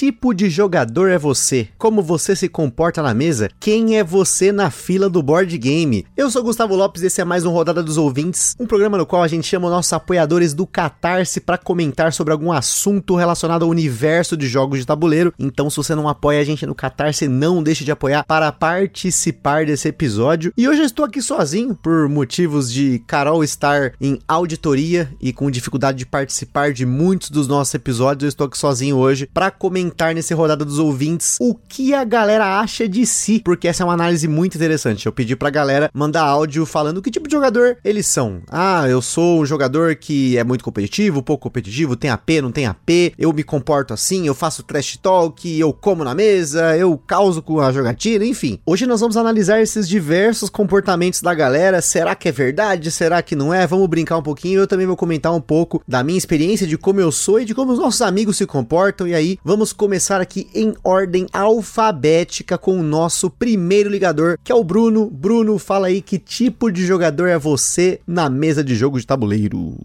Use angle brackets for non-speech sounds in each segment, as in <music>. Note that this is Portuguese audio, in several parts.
Tipo de jogador é você? Como você se comporta na mesa? Quem é você na fila do board game? Eu sou Gustavo Lopes e esse é mais um Rodada dos Ouvintes, um programa no qual a gente chama nossos apoiadores do Catarse para comentar sobre algum assunto relacionado ao universo de jogos de tabuleiro. Então, se você não apoia a gente no Catarse, não deixe de apoiar para participar desse episódio. E hoje eu estou aqui sozinho por motivos de Carol estar em auditoria e com dificuldade de participar de muitos dos nossos episódios. Eu estou aqui sozinho hoje para comentar comentar nesse rodada dos ouvintes o que a galera acha de si, porque essa é uma análise muito interessante. Eu pedi pra galera mandar áudio falando que tipo de jogador eles são. Ah, eu sou um jogador que é muito competitivo, pouco competitivo, tem AP, não tem AP, eu me comporto assim, eu faço trash talk, eu como na mesa, eu causo com a jogatina, enfim. Hoje nós vamos analisar esses diversos comportamentos da galera. Será que é verdade? Será que não é? Vamos brincar um pouquinho. Eu também vou comentar um pouco da minha experiência, de como eu sou e de como os nossos amigos se comportam. E aí, vamos começar aqui em ordem alfabética com o nosso primeiro ligador, que é o Bruno. Bruno, fala aí que tipo de jogador é você na mesa de jogo de tabuleiro.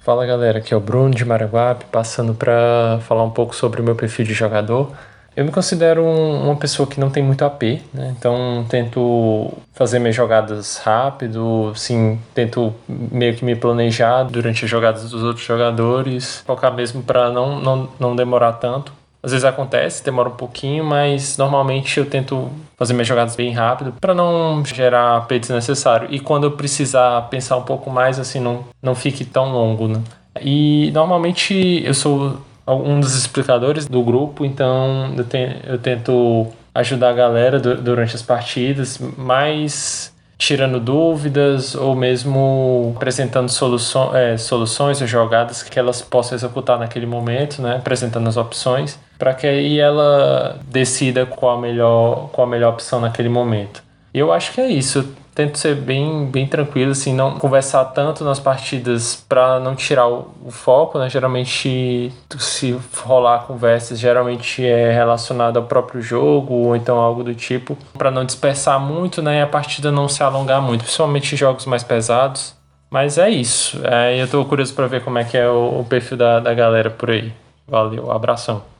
Fala galera, aqui é o Bruno de Maraguape, passando para falar um pouco sobre o meu perfil de jogador. Eu me considero um, uma pessoa que não tem muito AP, né? então tento fazer minhas jogadas rápido, sim, tento meio que me planejar durante as jogadas dos outros jogadores, focar mesmo para não, não, não demorar tanto. Às vezes acontece, demora um pouquinho, mas normalmente eu tento fazer minhas jogadas bem rápido para não gerar AP desnecessário. E quando eu precisar pensar um pouco mais, assim, não, não fique tão longo, né? E normalmente eu sou um dos explicadores do grupo, então eu, te, eu tento ajudar a galera durante as partidas, mais tirando dúvidas ou mesmo apresentando soluções, é, soluções ou jogadas que elas possam executar naquele momento, né? apresentando as opções, para que aí ela decida qual a melhor, qual a melhor opção naquele momento. Eu acho que é isso tento ser bem, bem tranquilo, assim, não conversar tanto nas partidas para não tirar o, o, foco, né? Geralmente, se rolar conversas, geralmente é relacionado ao próprio jogo ou então algo do tipo, para não dispersar muito, né? E a partida não se alongar muito, principalmente jogos mais pesados. Mas é isso. É, eu tô curioso para ver como é que é o, o perfil da, da galera por aí. Valeu, abração.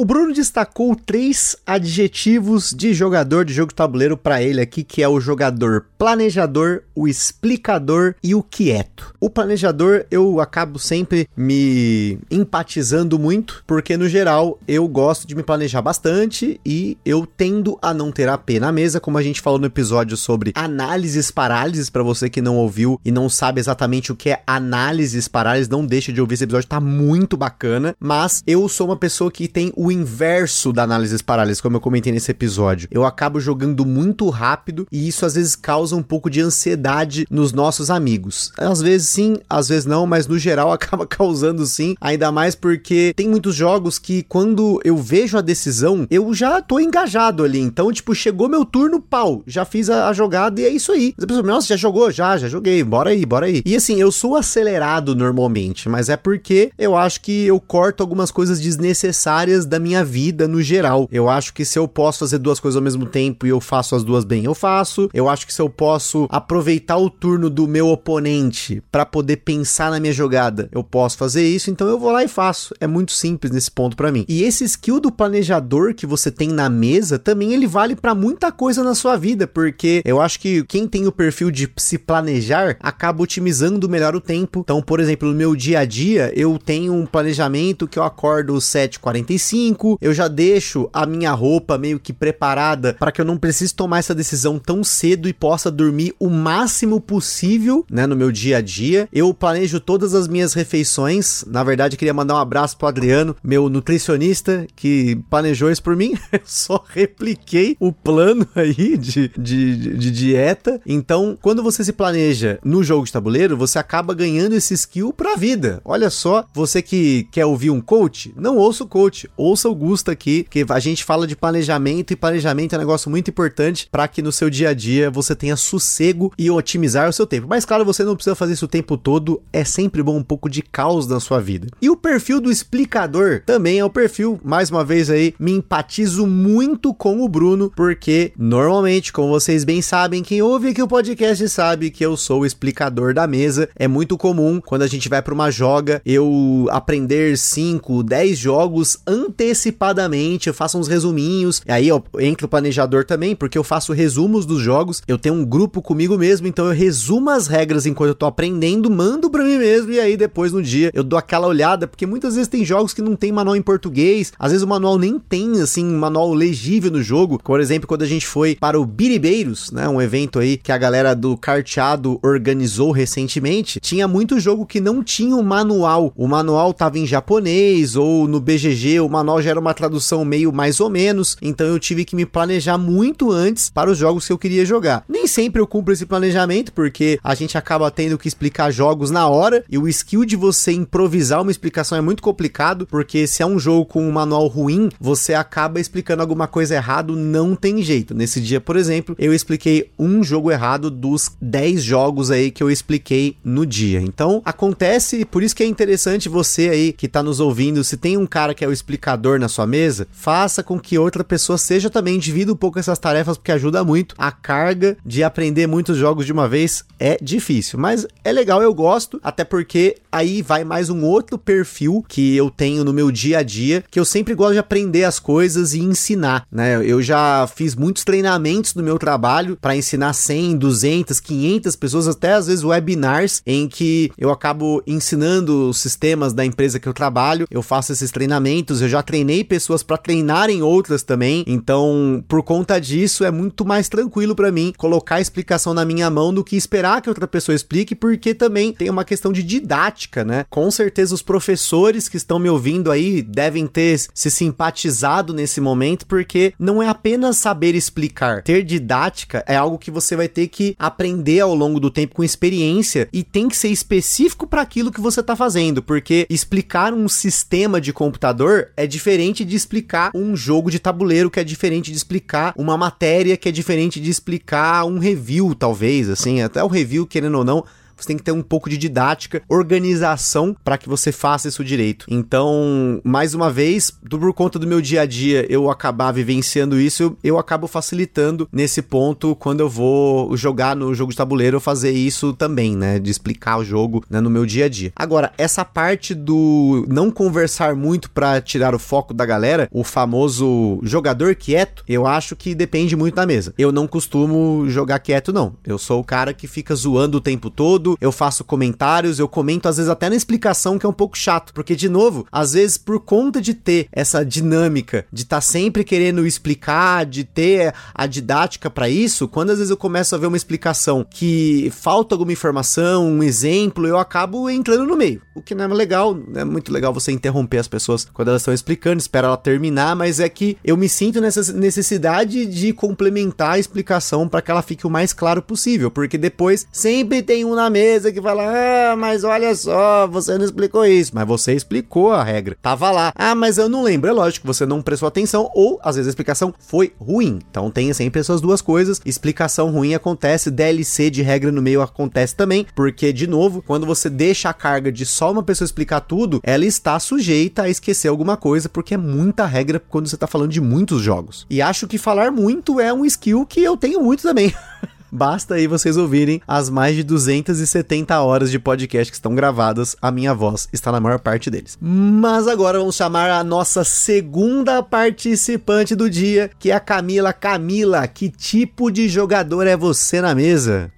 O Bruno destacou três adjetivos de jogador de jogo tabuleiro para ele aqui, que é o jogador planejador, o explicador e o quieto. O planejador eu acabo sempre me empatizando muito, porque no geral eu gosto de me planejar bastante e eu tendo a não ter AP na mesa, como a gente falou no episódio sobre análises parálises, para você que não ouviu e não sabe exatamente o que é análises parálises, não deixe de ouvir esse episódio, tá muito bacana, mas eu sou uma pessoa que tem o inverso da análise parálises, como eu comentei nesse episódio. Eu acabo jogando muito rápido e isso às vezes causa um pouco de ansiedade nos nossos amigos. Às vezes sim, às vezes não, mas no geral <laughs> acaba causando sim, ainda mais porque tem muitos jogos que quando eu vejo a decisão, eu já tô engajado ali. Então, tipo, chegou meu turno, pau, já fiz a, a jogada e é isso aí. As pessoas, nossa, já jogou? Já, já joguei, bora aí, bora aí. E assim, eu sou acelerado normalmente, mas é porque eu acho que eu corto algumas coisas desnecessárias da minha vida no geral. Eu acho que se eu posso fazer duas coisas ao mesmo tempo e eu faço as duas bem, eu faço. Eu acho que se eu posso aproveitar o turno do meu oponente para poder pensar na minha jogada, eu posso fazer isso, então eu vou lá e faço. É muito simples nesse ponto para mim. E esse skill do planejador que você tem na mesa também ele vale para muita coisa na sua vida, porque eu acho que quem tem o perfil de se planejar acaba otimizando melhor o tempo. Então, por exemplo, no meu dia a dia, eu tenho um planejamento que eu acordo 7h45 5, eu já deixo a minha roupa meio que preparada para que eu não precise tomar essa decisão tão cedo e possa dormir o máximo possível, né, no meu dia a dia. Eu planejo todas as minhas refeições. Na verdade, queria mandar um abraço pro Adriano, meu nutricionista, que planejou isso por mim. <laughs> Eu só repliquei o plano <laughs> aí de, de, de dieta. Então, quando você se planeja no jogo de tabuleiro, você acaba ganhando esse skill pra vida. Olha só, você que quer ouvir um coach, não ouça o coach, ouça ouça o Gusta aqui, que a gente fala de planejamento e planejamento é um negócio muito importante para que no seu dia a dia você tenha sossego e otimizar o seu tempo. Mas claro, você não precisa fazer isso o tempo todo, é sempre bom um pouco de caos na sua vida. E o perfil do explicador também é o perfil, mais uma vez aí, me empatizo muito com o Bruno, porque normalmente, como vocês bem sabem, quem ouve aqui o podcast sabe que eu sou o explicador da mesa. É muito comum quando a gente vai para uma joga, eu aprender 5, 10 jogos antecipadamente, eu faço uns resuminhos, e aí eu o planejador também, porque eu faço resumos dos jogos, eu tenho um grupo comigo mesmo, então eu resumo as regras enquanto eu tô aprendendo, mando para mim mesmo, e aí depois no dia eu dou aquela olhada, porque muitas vezes tem jogos que não tem manual em português, às vezes o manual nem tem, assim, um manual legível no jogo, por exemplo, quando a gente foi para o Biribeiros, né, um evento aí que a galera do Carteado organizou recentemente, tinha muito jogo que não tinha o manual, o manual tava em japonês, ou no BGG o manual já era uma tradução meio mais ou menos, então eu tive que me planejar muito antes para os jogos que eu queria jogar. Nem sempre eu cumpro esse planejamento, porque a gente acaba tendo que explicar jogos na hora, e o skill de você improvisar uma explicação é muito complicado, porque se é um jogo com um manual ruim, você acaba explicando alguma coisa errado, não tem jeito. Nesse dia, por exemplo, eu expliquei um jogo errado dos 10 jogos aí que eu expliquei no dia. Então, acontece, por isso que é interessante você aí que tá nos ouvindo, se tem um cara que é o explicador na sua mesa, faça com que outra pessoa seja também, divida um pouco essas tarefas, porque ajuda muito. A carga de aprender muitos jogos de uma vez é difícil, mas é legal, eu gosto, até porque aí vai mais um outro perfil que eu tenho no meu dia a dia, que eu sempre gosto de aprender as coisas e ensinar, né? Eu já fiz muitos treinamentos no meu trabalho para ensinar 100, 200, 500 pessoas, até às vezes webinars em que eu acabo ensinando os sistemas da empresa que eu trabalho. Eu faço esses treinamentos, eu já treinei pessoas para treinarem outras também. Então, por conta disso, é muito mais tranquilo para mim colocar a explicação na minha mão do que esperar que outra pessoa explique, porque também tem uma questão de didática, né? Com certeza os professores que estão me ouvindo aí devem ter se simpatizado nesse momento, porque não é apenas saber explicar. Ter didática é algo que você vai ter que aprender ao longo do tempo com experiência e tem que ser específico para aquilo que você está fazendo, porque explicar um sistema de computador é diferente de explicar um jogo de tabuleiro, que é diferente de explicar uma matéria, que é diferente de explicar um review, talvez, assim, até o review, querendo ou não, você tem que ter um pouco de didática, organização para que você faça isso direito. Então, mais uma vez, por conta do meu dia a dia, eu acabar vivenciando isso, eu acabo facilitando nesse ponto quando eu vou jogar no jogo de tabuleiro, fazer isso também, né, de explicar o jogo né, no meu dia a dia. Agora, essa parte do não conversar muito para tirar o foco da galera, o famoso jogador quieto, eu acho que depende muito da mesa. Eu não costumo jogar quieto não. Eu sou o cara que fica zoando o tempo todo, eu faço comentários, eu comento às vezes até na explicação que é um pouco chato, porque de novo, às vezes por conta de ter essa dinâmica de estar tá sempre querendo explicar, de ter a didática para isso, quando às vezes eu começo a ver uma explicação que falta alguma informação, um exemplo, eu acabo entrando no meio, o que não é legal, é muito legal você interromper as pessoas quando elas estão explicando, espera ela terminar, mas é que eu me sinto nessa necessidade de complementar a explicação para que ela fique o mais claro possível, porque depois sempre tem um na mesa mesa que fala: Ah, mas olha só, você não explicou isso. Mas você explicou a regra. Tava lá. Ah, mas eu não lembro. É lógico, você não prestou atenção, ou às vezes a explicação foi ruim. Então tem sempre essas duas coisas. Explicação ruim acontece, DLC de regra no meio acontece também, porque, de novo, quando você deixa a carga de só uma pessoa explicar tudo, ela está sujeita a esquecer alguma coisa, porque é muita regra quando você tá falando de muitos jogos. E acho que falar muito é um skill que eu tenho muito também. <laughs> Basta aí vocês ouvirem as mais de 270 horas de podcast que estão gravadas, a minha voz está na maior parte deles. Mas agora vamos chamar a nossa segunda participante do dia, que é a Camila. Camila, que tipo de jogador é você na mesa?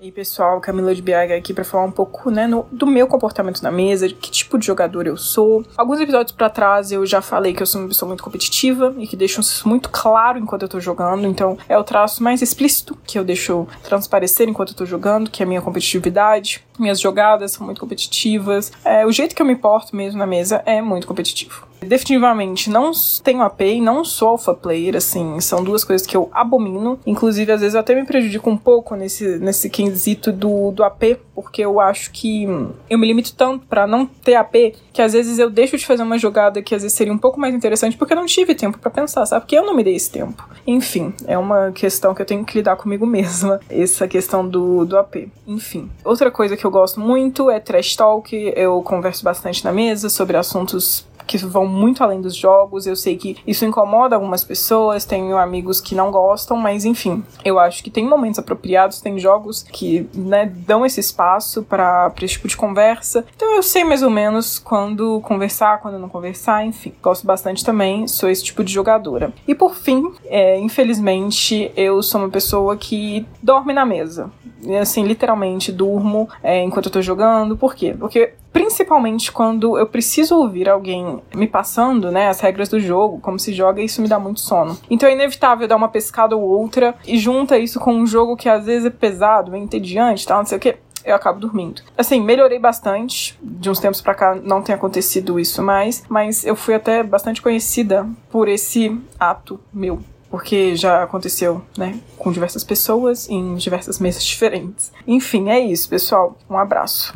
E aí, pessoal, Camila de Biaga aqui para falar um pouco, né, no, do meu comportamento na mesa, de que tipo de jogador eu sou. Alguns episódios para trás eu já falei que eu sou uma pessoa muito competitiva e que deixo isso muito claro enquanto eu tô jogando, então é o traço mais explícito que eu deixo transparecer enquanto eu tô jogando, que é a minha competitividade. Minhas jogadas são muito competitivas. É, o jeito que eu me porto mesmo na mesa é muito competitivo. Definitivamente não tenho AP e não sou alpha player, assim, são duas coisas que eu abomino. Inclusive, às vezes eu até me prejudico um pouco nesse, nesse quesito do, do AP, porque eu acho que eu me limito tanto para não ter AP que às vezes eu deixo de fazer uma jogada que às vezes seria um pouco mais interessante porque eu não tive tempo para pensar, sabe? Porque eu não me dei esse tempo. Enfim, é uma questão que eu tenho que lidar comigo <laughs> mesma, essa questão do, do AP. Enfim. Outra coisa que eu gosto muito é trash talk, eu converso bastante na mesa sobre assuntos que vão muito além dos jogos. Eu sei que isso incomoda algumas pessoas, tenho amigos que não gostam, mas enfim, eu acho que tem momentos apropriados, tem jogos que né, dão esse espaço para esse tipo de conversa. Então eu sei mais ou menos quando conversar, quando não conversar, enfim. Gosto bastante também, sou esse tipo de jogadora. E por fim, é, infelizmente, eu sou uma pessoa que dorme na mesa. Assim, literalmente, durmo é, enquanto eu tô jogando. Por quê? Porque principalmente quando eu preciso ouvir alguém me passando, né, as regras do jogo, como se joga, isso me dá muito sono. Então é inevitável dar uma pescada ou outra e junta isso com um jogo que às vezes é pesado, é entediante, tal, não sei o que eu acabo dormindo. Assim, melhorei bastante. De uns tempos para cá não tem acontecido isso mais, mas eu fui até bastante conhecida por esse ato meu porque já aconteceu, né, com diversas pessoas em diversas mesas <laughs> diferentes. Enfim, é isso, pessoal. Um abraço.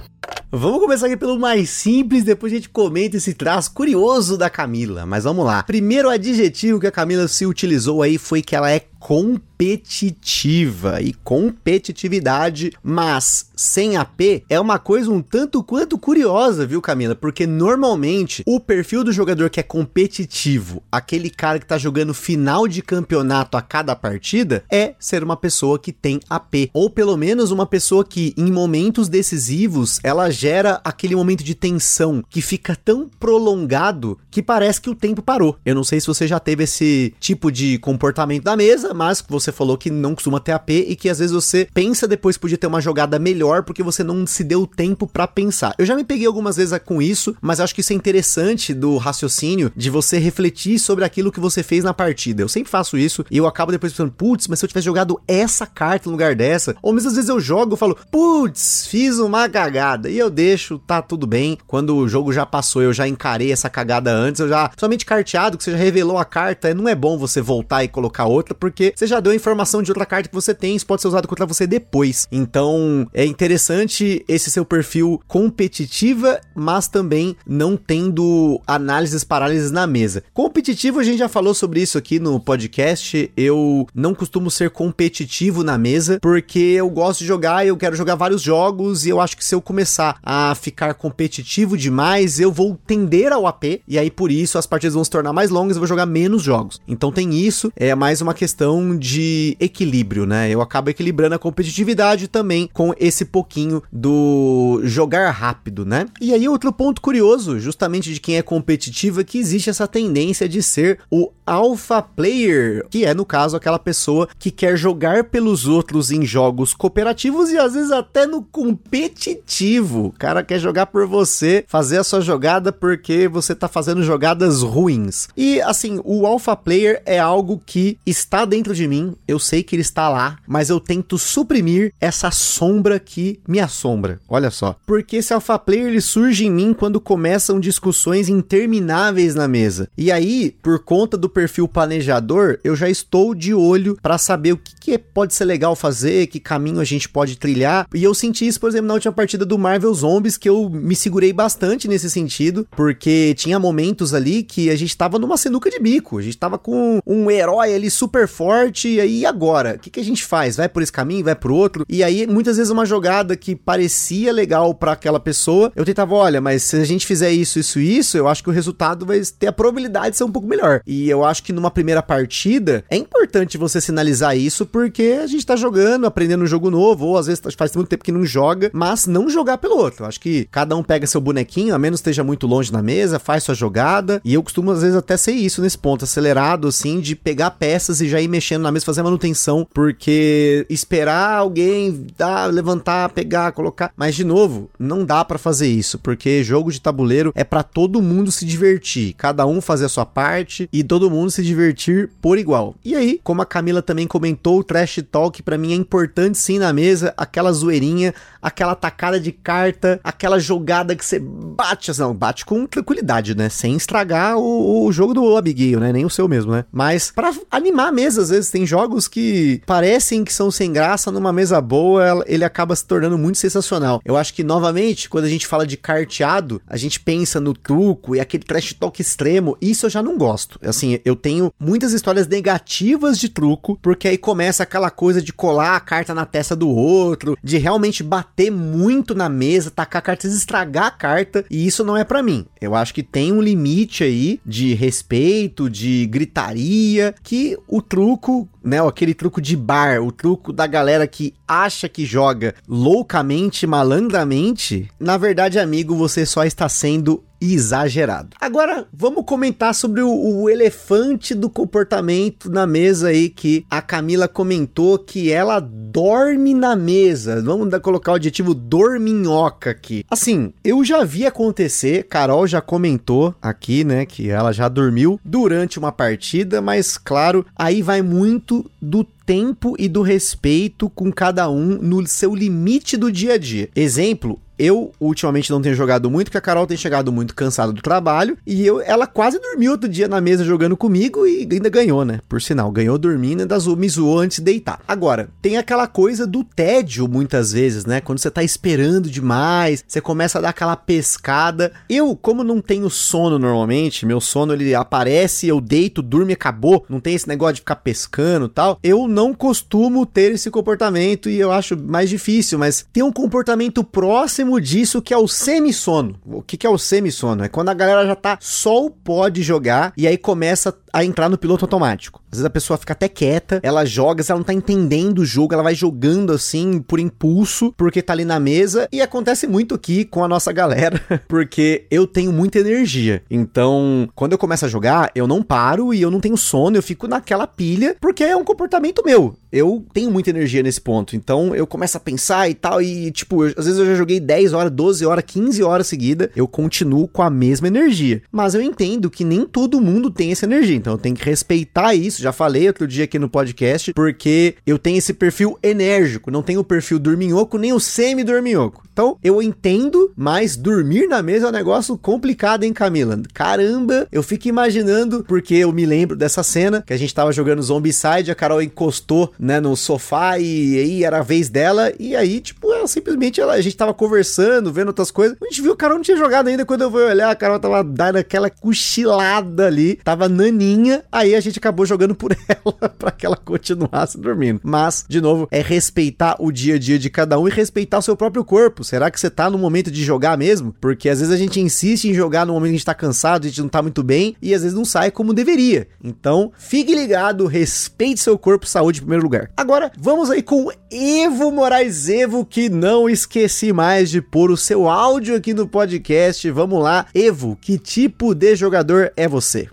Vamos começar aqui pelo mais simples, depois a gente comenta esse traço curioso da Camila. Mas vamos lá. Primeiro adjetivo que a Camila se utilizou aí foi que ela é competitiva e competitividade, mas sem AP é uma coisa um tanto quanto curiosa, viu, Camila? Porque normalmente o perfil do jogador que é competitivo, aquele cara que tá jogando final de campeonato a cada partida, é ser uma pessoa que tem AP, ou pelo menos uma pessoa que em momentos decisivos ela gera aquele momento de tensão que fica tão prolongado que parece que o tempo parou. Eu não sei se você já teve esse tipo de comportamento da mesa, mas você falou que não costuma ter AP e que às vezes você pensa depois podia ter uma jogada melhor porque você não se deu tempo para pensar. Eu já me peguei algumas vezes com isso, mas acho que isso é interessante do raciocínio de você refletir sobre aquilo que você fez na partida. Eu sempre faço isso e eu acabo depois pensando, putz, mas se eu tivesse jogado essa carta no lugar dessa, ou mesmo às vezes eu jogo, eu falo, putz, fiz uma cagada e eu deixo, tá tudo bem. Quando o jogo já passou, eu já encarei essa cagada antes, eu já somente carteado que você já revelou a carta, não é bom você voltar e colocar outra porque porque você já deu a informação de outra carta que você tem, isso pode ser usado contra você depois. Então, é interessante esse seu perfil competitiva, mas também não tendo análises parálises na mesa. Competitivo, a gente já falou sobre isso aqui no podcast. Eu não costumo ser competitivo na mesa, porque eu gosto de jogar, eu quero jogar vários jogos e eu acho que se eu começar a ficar competitivo demais, eu vou tender ao AP e aí por isso as partidas vão se tornar mais longas, eu vou jogar menos jogos. Então tem isso, é mais uma questão questão de equilíbrio, né? Eu acabo equilibrando a competitividade também com esse pouquinho do jogar rápido, né? E aí outro ponto curioso, justamente de quem é competitivo, é que existe essa tendência de ser o alpha player, que é no caso aquela pessoa que quer jogar pelos outros em jogos cooperativos e às vezes até no competitivo. O cara quer jogar por você, fazer a sua jogada porque você tá fazendo jogadas ruins. E assim, o alpha player é algo que está dentro de mim, eu sei que ele está lá, mas eu tento suprimir essa sombra que me assombra. Olha só. Porque esse alpha player ele surge em mim quando começam discussões intermináveis na mesa. E aí, por conta do perfil planejador, eu já estou de olho para saber o que, que pode ser legal fazer, que caminho a gente pode trilhar. E eu senti isso, por exemplo, na última partida do Marvel Zombies, que eu me segurei bastante nesse sentido, porque tinha momentos ali que a gente tava numa sinuca de bico, a gente tava com um herói ali super forte forte, e aí agora? O que, que a gente faz? Vai por esse caminho, vai pro outro? E aí, muitas vezes, uma jogada que parecia legal para aquela pessoa, eu tentava, olha, mas se a gente fizer isso, isso, isso, eu acho que o resultado vai ter a probabilidade de ser um pouco melhor. E eu acho que numa primeira partida é importante você sinalizar isso, porque a gente tá jogando, aprendendo um jogo novo, ou às vezes faz muito tempo que não joga, mas não jogar pelo outro. Eu acho que cada um pega seu bonequinho, a menos esteja muito longe na mesa, faz sua jogada, e eu costumo às vezes até ser isso nesse ponto, acelerado, assim, de pegar peças e já ir mexendo na mesa, fazer manutenção, porque esperar alguém dar, levantar, pegar, colocar. Mas, de novo, não dá para fazer isso, porque jogo de tabuleiro é para todo mundo se divertir, cada um fazer a sua parte e todo mundo se divertir por igual. E aí, como a Camila também comentou, o trash talk para mim é importante sim na mesa, aquela zoeirinha, aquela tacada de carta, aquela jogada que você bate, não, bate com tranquilidade, né? Sem estragar o, o jogo do amiguinho, né? Nem o seu mesmo, né? Mas para animar a mesa, às vezes tem jogos que parecem que são sem graça, numa mesa boa, ele acaba se tornando muito sensacional. Eu acho que, novamente, quando a gente fala de carteado, a gente pensa no truco e aquele trash talk extremo, isso eu já não gosto. Assim, eu tenho muitas histórias negativas de truco, porque aí começa aquela coisa de colar a carta na testa do outro, de realmente bater muito na mesa, tacar cartas, estragar a carta, e isso não é para mim. Eu acho que tem um limite aí de respeito, de gritaria, que o truco, né, aquele truco de bar, o truco da galera que acha que joga loucamente, malandramente, na verdade, amigo, você só está sendo exagerado. Agora, vamos comentar sobre o, o, elefante do comportamento na mesa aí que a Camila comentou que ela dorme na mesa. Vamos colocar o adjetivo dorminhoca aqui. Assim, eu já vi acontecer, Carol já comentou aqui, né, que ela já dormiu durante uma partida, mas claro, aí vai muito do tempo e do respeito com cada um no seu limite do dia a dia. Exemplo, eu ultimamente não tenho jogado muito, porque a Carol tem chegado muito cansada do trabalho. E eu, ela quase dormiu outro dia na mesa jogando comigo e ainda ganhou, né? Por sinal, ganhou dormindo e ainda me zoou antes de deitar. Agora, tem aquela coisa do tédio muitas vezes, né? Quando você tá esperando demais, você começa a dar aquela pescada. Eu, como não tenho sono normalmente, meu sono ele aparece, eu deito, durmo e acabou. Não tem esse negócio de ficar pescando e tal. Eu não costumo ter esse comportamento e eu acho mais difícil, mas ter um comportamento próximo disso que é o semissono. O que, é o semissono? É quando a galera já tá só pode jogar e aí começa a entrar no piloto automático. Às vezes a pessoa fica até quieta, ela joga, ela não tá entendendo o jogo, ela vai jogando assim por impulso, porque tá ali na mesa. E acontece muito aqui com a nossa galera, <laughs> porque eu tenho muita energia. Então, quando eu começo a jogar, eu não paro e eu não tenho sono, eu fico naquela pilha, porque é um comportamento meu. Eu tenho muita energia nesse ponto. Então, eu começo a pensar e tal, e tipo, eu, às vezes eu já joguei 10 horas, 12 horas, 15 horas seguida, eu continuo com a mesma energia. Mas eu entendo que nem todo mundo tem essa energia, então eu tenho que respeitar isso já falei outro dia aqui no podcast, porque eu tenho esse perfil enérgico, não tenho o perfil dorminhoco nem o semi-dorminhoco. Então, eu entendo, mas dormir na mesa é um negócio complicado, hein, Camila? Caramba, eu fico imaginando, porque eu me lembro dessa cena que a gente tava jogando Zombicide, a Carol encostou, né, no sofá e aí era a vez dela, e aí, tipo, ela simplesmente ela, a gente tava conversando, vendo outras coisas. A gente viu, a Carol não tinha jogado ainda. Quando eu fui olhar, a Carol tava dando aquela cochilada ali, tava naninha. Aí a gente acabou jogando por <laughs> ela para que ela continuasse dormindo. Mas, de novo, é respeitar o dia a dia de cada um e respeitar o seu próprio corpo. Será que você tá no momento de jogar mesmo? Porque às vezes a gente insiste em jogar no momento que a gente tá cansado, a gente não tá muito bem e às vezes não sai como deveria. Então, fique ligado, respeite seu corpo, saúde em primeiro lugar. Agora, vamos aí com Evo Moraes Evo, que não esqueci mais de pôr o seu áudio aqui no podcast. Vamos lá, Evo, que tipo de jogador é você?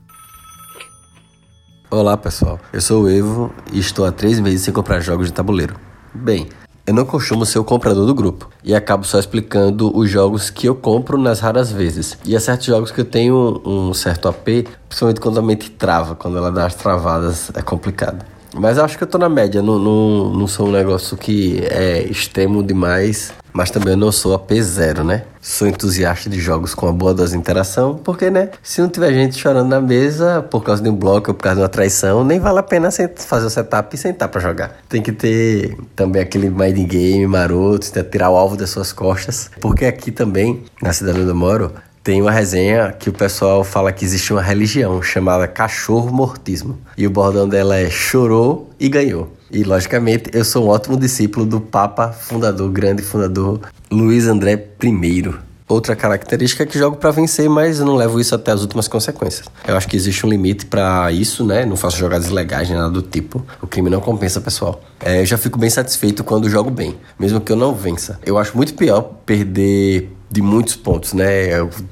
Olá pessoal, eu sou o Evo e estou há três meses sem comprar jogos de tabuleiro. Bem, eu não costumo ser o comprador do grupo e acabo só explicando os jogos que eu compro nas raras vezes. E há certos jogos que eu tenho um certo AP, principalmente quando a mente trava, quando ela dá as travadas, é complicado. Mas acho que eu tô na média, não, não, não sou um negócio que é extremo demais, mas também eu não sou a P0, né? Sou entusiasta de jogos com uma boa dose de interação, porque, né? Se não tiver gente chorando na mesa por causa de um bloco ou por causa de uma traição, nem vale a pena fazer o setup e sentar para jogar. Tem que ter também aquele mind game maroto, tirar o alvo das suas costas, porque aqui também, na cidade onde eu moro, tem uma resenha que o pessoal fala que existe uma religião chamada cachorro mortismo. E o bordão dela é chorou e ganhou. E logicamente eu sou um ótimo discípulo do Papa fundador, grande fundador Luiz André I. Outra característica é que jogo para vencer, mas eu não levo isso até as últimas consequências. Eu acho que existe um limite para isso, né? Não faço jogadas ilegais nem nada do tipo. O crime não compensa, pessoal. É, eu já fico bem satisfeito quando jogo bem, mesmo que eu não vença. Eu acho muito pior perder de muitos pontos, né?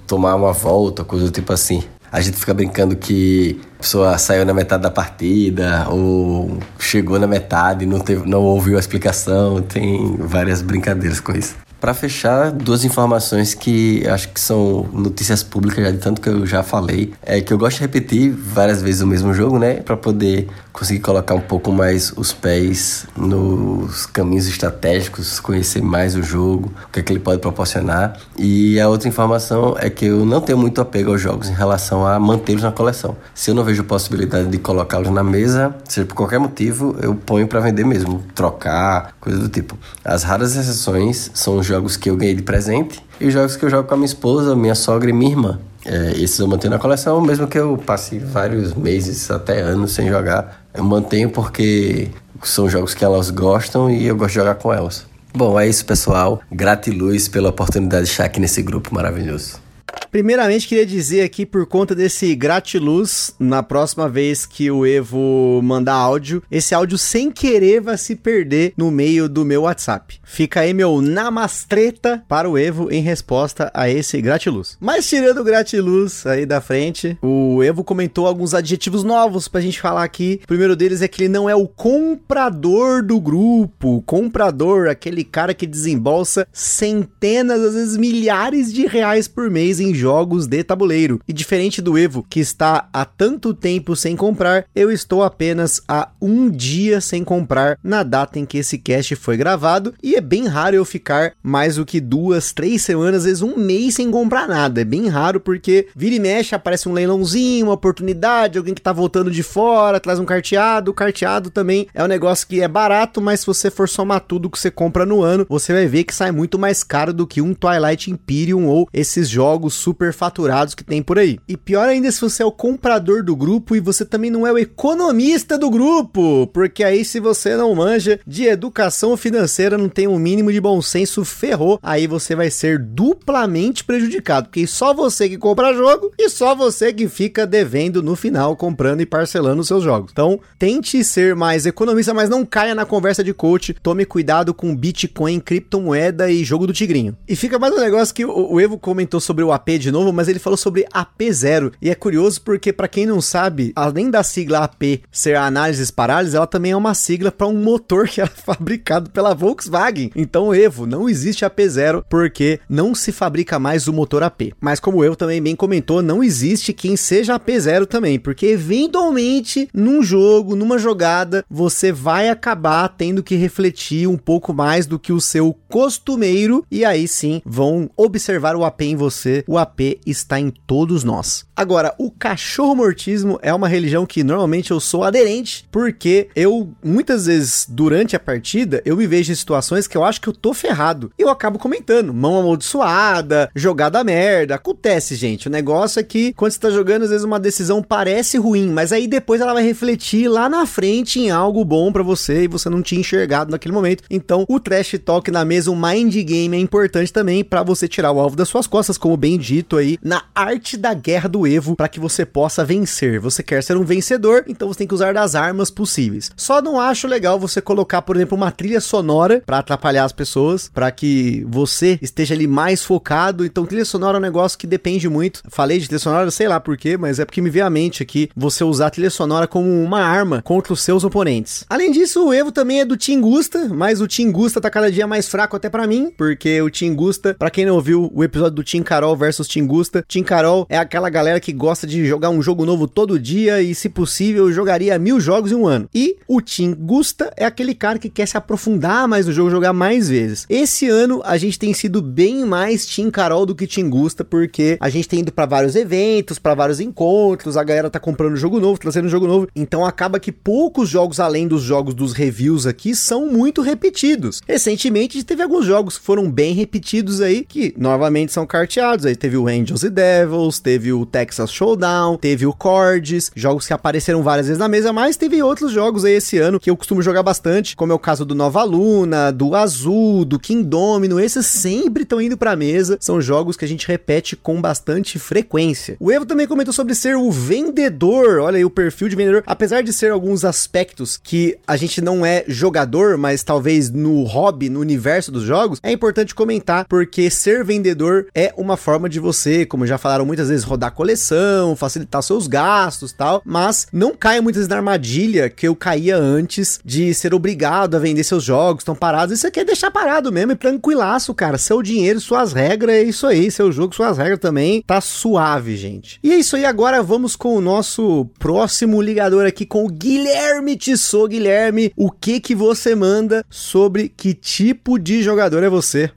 Tomar uma volta, coisa do tipo assim. A gente fica brincando que a pessoa saiu na metade da partida ou chegou na metade e não, teve, não ouviu a explicação. Tem várias brincadeiras com isso. Para fechar, duas informações que acho que são notícias públicas já de tanto que eu já falei, é que eu gosto de repetir várias vezes o mesmo jogo, né, para poder conseguir colocar um pouco mais os pés nos caminhos estratégicos, conhecer mais o jogo, o que, é que ele pode proporcionar. E a outra informação é que eu não tenho muito apego aos jogos em relação a mantê-los na coleção. Se eu não vejo possibilidade de colocá-los na mesa, seja por qualquer motivo, eu ponho para vender mesmo, trocar, coisa do tipo. As raras exceções são jogos que eu ganhei de presente e os jogos que eu jogo com a minha esposa, minha sogra e minha irmã. É, esses eu mantenho na coleção, mesmo que eu passe vários meses, até anos sem jogar. Eu mantenho porque são jogos que elas gostam e eu gosto de jogar com elas. Bom, é isso, pessoal. Gratiluz pela oportunidade de estar aqui nesse grupo maravilhoso. Primeiramente, queria dizer aqui, por conta desse gratiluz, na próxima vez que o Evo mandar áudio, esse áudio sem querer vai se perder no meio do meu WhatsApp. Fica aí meu namastreta para o Evo em resposta a esse gratiluz. Mas tirando o gratiluz aí da frente, o Evo comentou alguns adjetivos novos pra gente falar aqui. O primeiro deles é que ele não é o comprador do grupo. comprador, aquele cara que desembolsa centenas, às vezes milhares de reais por mês em jogos de tabuleiro. E diferente do Evo, que está há tanto tempo sem comprar, eu estou apenas há um dia sem comprar na data em que esse cast foi gravado. E é bem raro eu ficar mais do que duas, três semanas, às vezes um mês sem comprar nada. É bem raro porque vira e mexe, aparece um leilãozinho, uma oportunidade, alguém que tá voltando de fora, traz um carteado. O carteado também é um negócio que é barato, mas se você for somar tudo que você compra no ano, você vai ver que sai muito mais caro do que um Twilight Imperium ou esses jogos super faturados que tem por aí. E pior ainda se você é o comprador do grupo e você também não é o economista do grupo, porque aí se você não manja de educação financeira, não tem um mínimo de bom senso, ferrou, aí você vai ser duplamente prejudicado, porque só você que compra jogo e só você que fica devendo no final, comprando e parcelando seus jogos. Então, tente ser mais economista, mas não caia na conversa de coach, tome cuidado com Bitcoin, criptomoeda e jogo do tigrinho. E fica mais um negócio que o Evo comentou sobre o AP de novo, mas ele falou sobre AP0. E é curioso porque, para quem não sabe, além da sigla AP ser a análise parálise, ela também é uma sigla para um motor que <laughs> é fabricado pela Volkswagen. Então, Evo, não existe AP0 porque não se fabrica mais o motor AP. Mas como Evo também bem comentou, não existe quem seja AP0 também, porque eventualmente num jogo, numa jogada, você vai acabar tendo que refletir um pouco mais do que o seu costumeiro e aí sim vão observar o AP em você. O AP está em todos nós. Agora, o cachorro mortismo é uma religião que normalmente eu sou aderente, porque eu muitas vezes durante a partida eu me vejo em situações que eu acho que eu tô ferrado. E eu acabo comentando, mão amaldiçoada, jogada merda. Acontece, gente. O negócio é que quando você tá jogando, às vezes uma decisão parece ruim, mas aí depois ela vai refletir lá na frente em algo bom para você e você não tinha enxergado naquele momento. Então, o trash talk na mesa, o mind game é importante também para você tirar o alvo das suas costas, como bem dito aí, na arte da guerra do Evo, para que você possa vencer. Você quer ser um vencedor, então você tem que usar das armas possíveis. Só não acho legal você colocar, por exemplo, uma trilha sonora para atrapalhar as pessoas, para que você esteja ali mais focado. Então, trilha sonora é um negócio que depende muito. Falei de trilha sonora, sei lá porquê, mas é porque me veio à mente aqui você usar a trilha sonora como uma arma contra os seus oponentes. Além disso, o Evo também é do Tingusta, mas o Tingusta tá cada dia mais fraco até para mim, porque o Tingusta, para quem não ouviu o episódio do Tim Carol versus Tingusta, Tim Carol é aquela galera que gosta de jogar um jogo novo todo dia e, se possível, jogaria mil jogos em um ano. E o Tim Gusta é aquele cara que quer se aprofundar mais no jogo, jogar mais vezes. Esse ano a gente tem sido bem mais Tim Carol do que Tim Gusta, porque a gente tem ido para vários eventos, para vários encontros, a galera tá comprando jogo novo, trazendo jogo novo. Então acaba que poucos jogos além dos jogos dos reviews aqui são muito repetidos. Recentemente teve alguns jogos que foram bem repetidos aí, que novamente são carteados. Aí teve o Angels e Devils, teve o Texas Showdown, teve o Chords, jogos que apareceram várias vezes na mesa, mas teve outros jogos aí esse ano que eu costumo jogar bastante, como é o caso do Nova Luna, do Azul, do King Domino, esses sempre estão indo pra mesa, são jogos que a gente repete com bastante frequência. O Evo também comentou sobre ser o vendedor, olha aí o perfil de vendedor, apesar de ser alguns aspectos que a gente não é jogador, mas talvez no hobby, no universo dos jogos, é importante comentar porque ser vendedor é uma forma forma de você, como já falaram muitas vezes, rodar coleção, facilitar seus gastos tal, mas não caia muitas vezes na armadilha que eu caía antes de ser obrigado a vender seus jogos, estão parados. Isso aqui é deixar parado mesmo, é tranquilaço, cara. Seu dinheiro, suas regras, é isso aí. Seu jogo, suas regras também, tá suave, gente. E é isso aí, agora vamos com o nosso próximo ligador aqui com o Guilherme Tissot. Guilherme, o que que você manda sobre que tipo de jogador é você?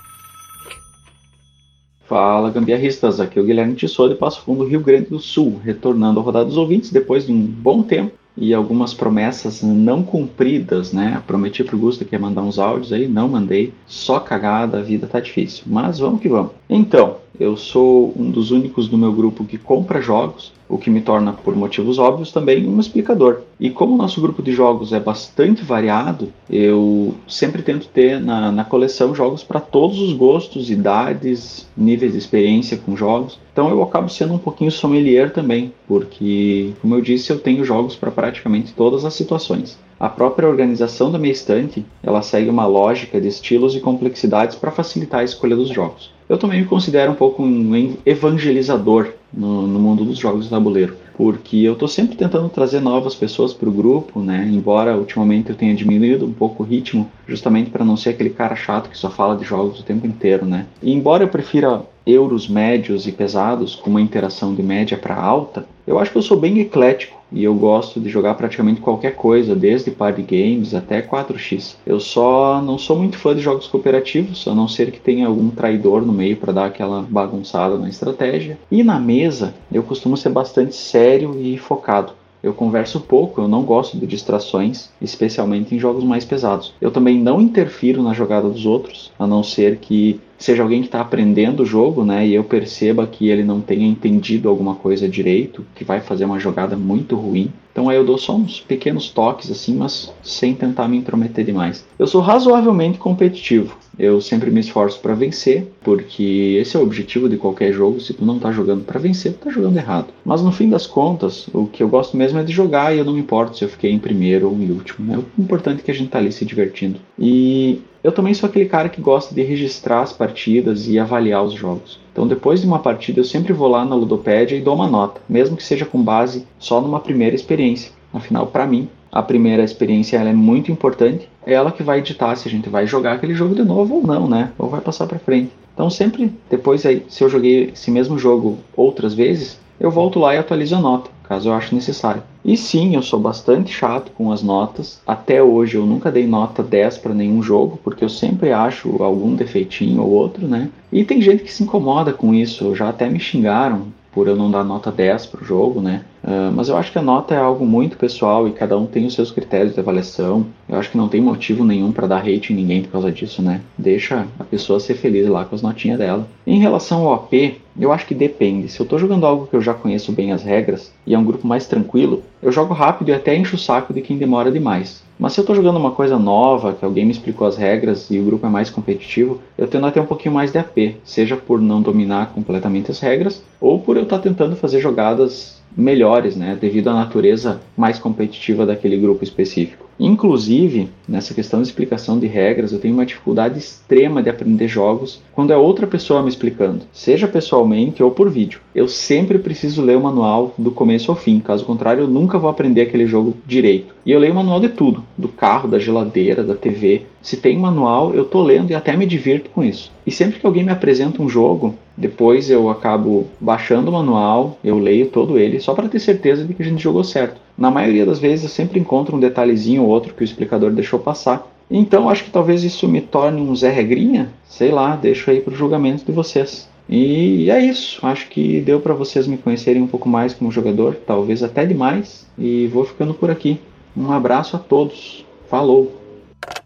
Fala, gambiarristas, aqui é o Guilherme Tissot de Passo Fundo, Rio Grande do Sul, retornando à rodada dos ouvintes depois de um bom tempo e algumas promessas não cumpridas, né? Prometi pro Gusto que ia mandar uns áudios aí, não mandei, só cagada, a vida tá difícil, mas vamos que vamos. Então, eu sou um dos únicos do meu grupo que compra jogos, o que me torna, por motivos óbvios, também um explicador. E como o nosso grupo de jogos é bastante variado, eu sempre tento ter na, na coleção jogos para todos os gostos, idades, níveis de experiência com jogos. Então eu acabo sendo um pouquinho sommelier também, porque, como eu disse, eu tenho jogos para praticamente todas as situações. A própria organização da minha estante, ela segue uma lógica de estilos e complexidades para facilitar a escolha dos jogos. Eu também me considero um pouco um evangelizador no, no mundo dos jogos de tabuleiro, porque eu estou sempre tentando trazer novas pessoas para o grupo, né? Embora ultimamente eu tenha diminuído um pouco o ritmo, justamente para não ser aquele cara chato que só fala de jogos o tempo inteiro, né? E embora eu prefira euros médios e pesados com uma interação de média para alta, eu acho que eu sou bem eclético e eu gosto de jogar praticamente qualquer coisa, desde party games até 4x. Eu só não sou muito fã de jogos cooperativos, a não ser que tenha algum traidor no meio para dar aquela bagunçada na estratégia. E na mesa, eu costumo ser bastante sério e focado. Eu converso pouco, eu não gosto de distrações, especialmente em jogos mais pesados. Eu também não interfiro na jogada dos outros, a não ser que seja alguém que está aprendendo o jogo, né, e eu perceba que ele não tenha entendido alguma coisa direito, que vai fazer uma jogada muito ruim. Então aí eu dou só uns pequenos toques assim, mas sem tentar me intrometer demais. Eu sou razoavelmente competitivo. Eu sempre me esforço para vencer, porque esse é o objetivo de qualquer jogo. Se tu não tá jogando para vencer, tu tá jogando errado. Mas no fim das contas, o que eu gosto mesmo é de jogar e eu não me importo se eu fiquei em primeiro ou em último. Né? O importante é que a gente tá ali se divertindo. E eu também sou aquele cara que gosta de registrar as partidas e avaliar os jogos. Então, depois de uma partida, eu sempre vou lá na Ludopédia e dou uma nota, mesmo que seja com base só numa primeira experiência. Afinal, para mim, a primeira experiência ela é muito importante. É ela que vai ditar se a gente vai jogar aquele jogo de novo ou não, né? Ou vai passar para frente. Então, sempre depois aí, se eu joguei esse mesmo jogo outras vezes, eu volto lá e atualizo a nota, caso eu ache necessário. E sim, eu sou bastante chato com as notas. Até hoje eu nunca dei nota 10 para nenhum jogo, porque eu sempre acho algum defeitinho ou outro, né? E tem gente que se incomoda com isso, já até me xingaram por eu não dar nota 10 para o jogo, né? Uh, mas eu acho que a nota é algo muito pessoal e cada um tem os seus critérios de avaliação. Eu acho que não tem motivo nenhum para dar hate em ninguém por causa disso, né? Deixa a pessoa ser feliz lá com as notinhas dela. Em relação ao AP, eu acho que depende. Se eu estou jogando algo que eu já conheço bem as regras e é um grupo mais tranquilo, eu jogo rápido e até encho o saco de quem demora demais. Mas se eu estou jogando uma coisa nova, que alguém me explicou as regras e o grupo é mais competitivo, eu tendo a ter um pouquinho mais de AP, seja por não dominar completamente as regras, ou por eu estar tá tentando fazer jogadas melhores, né, devido à natureza mais competitiva daquele grupo específico. Inclusive, nessa questão de explicação de regras, eu tenho uma dificuldade extrema de aprender jogos quando é outra pessoa me explicando, seja pessoalmente ou por vídeo. Eu sempre preciso ler o manual do começo ao fim, caso contrário, eu nunca vou aprender aquele jogo direito. E eu leio o manual de tudo, do carro, da geladeira, da TV. Se tem manual, eu tô lendo e até me divirto com isso. E sempre que alguém me apresenta um jogo, depois eu acabo baixando o manual, eu leio todo ele, só para ter certeza de que a gente jogou certo. Na maioria das vezes eu sempre encontro um detalhezinho ou outro que o explicador deixou passar. Então acho que talvez isso me torne um Zé Regrinha, sei lá, deixo aí para o julgamento de vocês. E é isso, acho que deu para vocês me conhecerem um pouco mais como jogador, talvez até demais, e vou ficando por aqui. Um abraço a todos. Falou!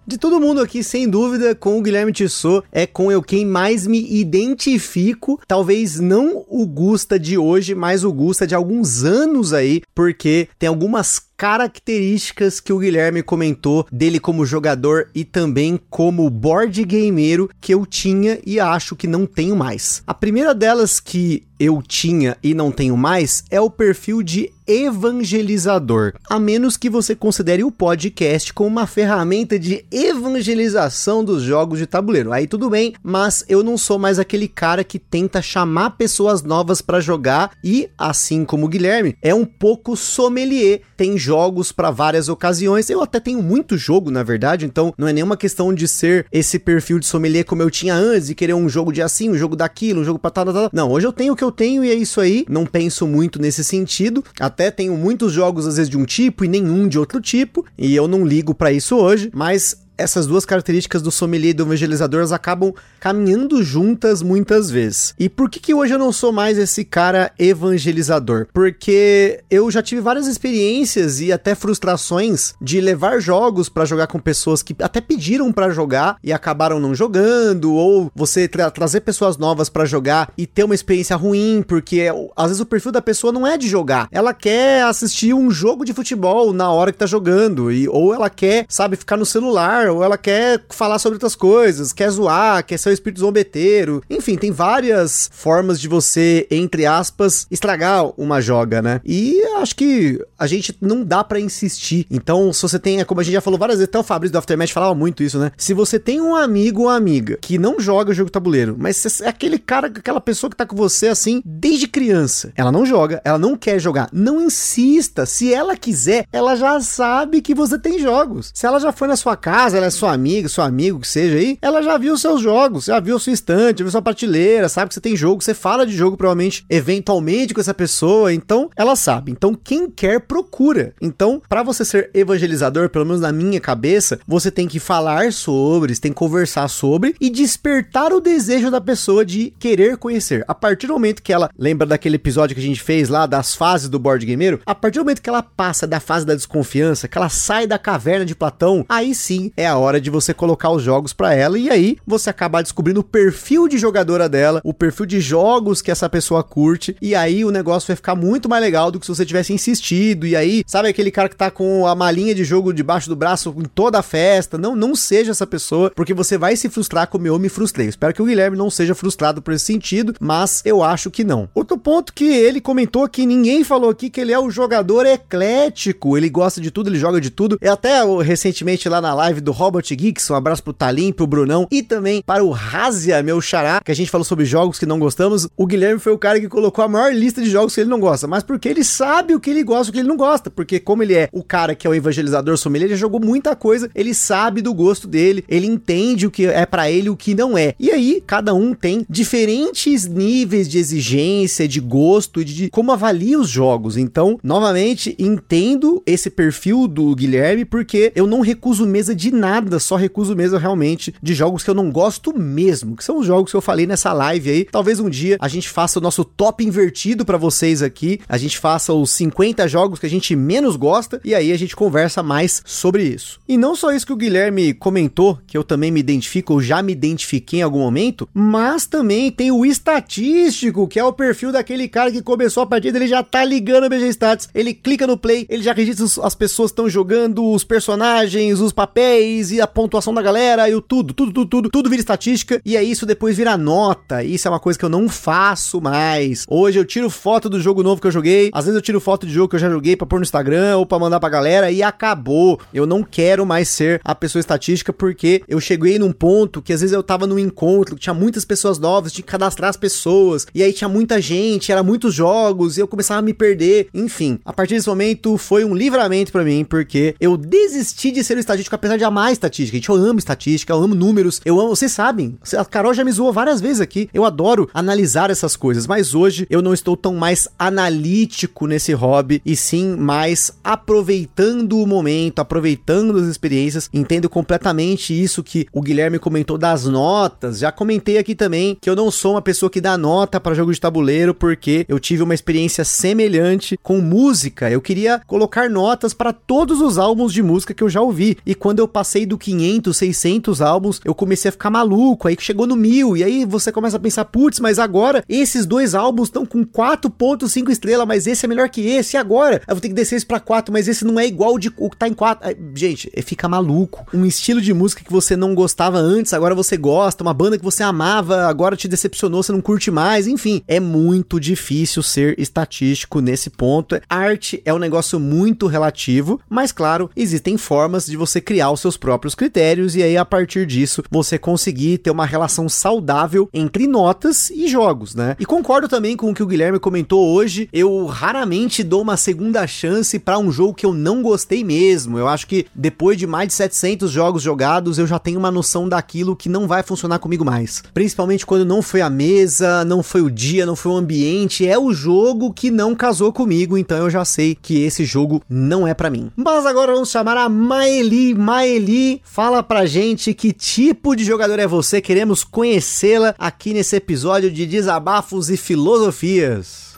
De todo mundo aqui, sem dúvida, com o Guilherme Tissot, é com eu quem mais me identifico. Talvez não o Gusta de hoje, mas o Gusta de alguns anos aí, porque tem algumas características que o Guilherme comentou dele como jogador e também como board gameiro que eu tinha e acho que não tenho mais. A primeira delas que eu tinha e não tenho mais é o perfil de evangelizador, a menos que você considere o podcast como uma ferramenta de evangelização dos jogos de tabuleiro. Aí tudo bem, mas eu não sou mais aquele cara que tenta chamar pessoas novas para jogar e, assim como o Guilherme, é um pouco sommelier. Tem jogos para várias ocasiões. Eu até tenho muito jogo, na verdade, então não é nenhuma questão de ser esse perfil de sommelier como eu tinha antes, de querer um jogo de assim, um jogo daquilo, um jogo pra tal, tal, tal. Não, hoje eu tenho o que eu tenho e é isso aí. Não penso muito nesse sentido. Até tenho muitos jogos às vezes de um tipo e nenhum de outro tipo, e eu não ligo para isso hoje, mas essas duas características do sommelier e do evangelizador elas acabam caminhando juntas muitas vezes. E por que, que hoje eu não sou mais esse cara evangelizador? Porque eu já tive várias experiências e até frustrações de levar jogos para jogar com pessoas que até pediram para jogar e acabaram não jogando, ou você tra trazer pessoas novas para jogar e ter uma experiência ruim, porque às vezes o perfil da pessoa não é de jogar, ela quer assistir um jogo de futebol na hora que tá jogando, e, ou ela quer, sabe, ficar no celular ou ela quer falar sobre outras coisas, quer zoar, quer ser o espírito zombeteiro. Enfim, tem várias formas de você, entre aspas, estragar uma joga, né? E acho que a gente não dá para insistir. Então, se você tem, é como a gente já falou várias vezes, até o Fabrício do Aftermath falava muito isso, né? Se você tem um amigo ou amiga que não joga o jogo tabuleiro, mas é aquele cara, aquela pessoa que tá com você assim desde criança, ela não joga, ela não quer jogar, não insista. Se ela quiser, ela já sabe que você tem jogos. Se ela já foi na sua casa, ela é sua amiga, seu amigo, que seja aí, ela já viu seus jogos, já viu sua estante, viu sua prateleira, sabe que você tem jogo, você fala de jogo provavelmente, eventualmente com essa pessoa, então ela sabe. Então quem quer procura. Então, para você ser evangelizador, pelo menos na minha cabeça, você tem que falar sobre, você tem que conversar sobre e despertar o desejo da pessoa de querer conhecer. A partir do momento que ela lembra daquele episódio que a gente fez lá das fases do board gameiro, a partir do momento que ela passa da fase da desconfiança, que ela sai da caverna de Platão, aí sim é a hora de você colocar os jogos para ela e aí você acabar descobrindo o perfil de jogadora dela, o perfil de jogos que essa pessoa curte e aí o negócio vai ficar muito mais legal do que se você tivesse insistido e aí, sabe aquele cara que tá com a malinha de jogo debaixo do braço em toda a festa, não não seja essa pessoa, porque você vai se frustrar como eu me frustrei. espero que o Guilherme não seja frustrado por esse sentido, mas eu acho que não. Outro ponto que ele comentou que ninguém falou aqui que ele é o jogador eclético, ele gosta de tudo, ele joga de tudo. Eu até recentemente lá na live do Robert Geeks, um abraço pro Talim, pro Brunão e também para o Razia, meu xará, que a gente falou sobre jogos que não gostamos. O Guilherme foi o cara que colocou a maior lista de jogos que ele não gosta, mas porque ele sabe o que ele gosta e o que ele não gosta, porque como ele é o cara que é o evangelizador sommelier, ele já jogou muita coisa, ele sabe do gosto dele, ele entende o que é para ele o que não é. E aí, cada um tem diferentes níveis de exigência, de gosto e de, de como avalia os jogos. Então, novamente, entendo esse perfil do Guilherme porque eu não recuso mesa de nada só recuso mesmo realmente de jogos que eu não gosto mesmo, que são os jogos que eu falei nessa live aí. Talvez um dia a gente faça o nosso top invertido para vocês aqui, a gente faça os 50 jogos que a gente menos gosta e aí a gente conversa mais sobre isso. E não só isso que o Guilherme comentou, que eu também me identifico, ou já me identifiquei em algum momento, mas também tem o estatístico, que é o perfil daquele cara que começou a partida, ele já tá ligando o BG Stats, ele clica no play, ele já registra as pessoas que estão jogando, os personagens, os papéis e a pontuação da galera e o tudo, tudo, tudo, tudo, tudo vira estatística e aí isso depois vira nota. Isso é uma coisa que eu não faço mais. Hoje eu tiro foto do jogo novo que eu joguei, às vezes eu tiro foto de jogo que eu já joguei para pôr no Instagram ou para mandar pra galera e acabou. Eu não quero mais ser a pessoa estatística porque eu cheguei num ponto que às vezes eu tava num encontro, tinha muitas pessoas novas, tinha que cadastrar as pessoas e aí tinha muita gente, era muitos jogos e eu começava a me perder. Enfim, a partir desse momento foi um livramento para mim porque eu desisti de ser o estatístico apesar de amar estatística. Gente, eu amo estatística, eu amo números, eu amo, vocês sabem, a Carol já me zoou várias vezes aqui. Eu adoro analisar essas coisas, mas hoje eu não estou tão mais analítico nesse hobby e sim mais aproveitando o momento, aproveitando as experiências. Entendo completamente isso que o Guilherme comentou das notas. Já comentei aqui também que eu não sou uma pessoa que dá nota para jogo de tabuleiro porque eu tive uma experiência semelhante com música. Eu queria colocar notas para todos os álbuns de música que eu já ouvi e quando eu passei do 500, 600 álbuns, eu comecei a ficar maluco, aí chegou no mil, e aí você começa a pensar, putz, mas agora esses dois álbuns estão com 4.5 estrelas, mas esse é melhor que esse, e agora? Eu vou ter que descer esse pra 4, mas esse não é igual de o que tá em 4. Gente, é, fica maluco. Um estilo de música que você não gostava antes, agora você gosta, uma banda que você amava, agora te decepcionou, você não curte mais, enfim, é muito difícil ser estatístico nesse ponto. Arte é um negócio muito relativo, mas claro, existem formas de você criar o seu seus próprios critérios e aí a partir disso você conseguir ter uma relação saudável entre notas e jogos, né? E concordo também com o que o Guilherme comentou hoje, eu raramente dou uma segunda chance para um jogo que eu não gostei mesmo. Eu acho que depois de mais de 700 jogos jogados, eu já tenho uma noção daquilo que não vai funcionar comigo mais. Principalmente quando não foi a mesa, não foi o dia, não foi o ambiente, é o jogo que não casou comigo, então eu já sei que esse jogo não é para mim. Mas agora vamos chamar a Maeli. Maeli, fala pra gente que tipo de jogador é você, queremos conhecê-la aqui nesse episódio de Desabafos e Filosofias.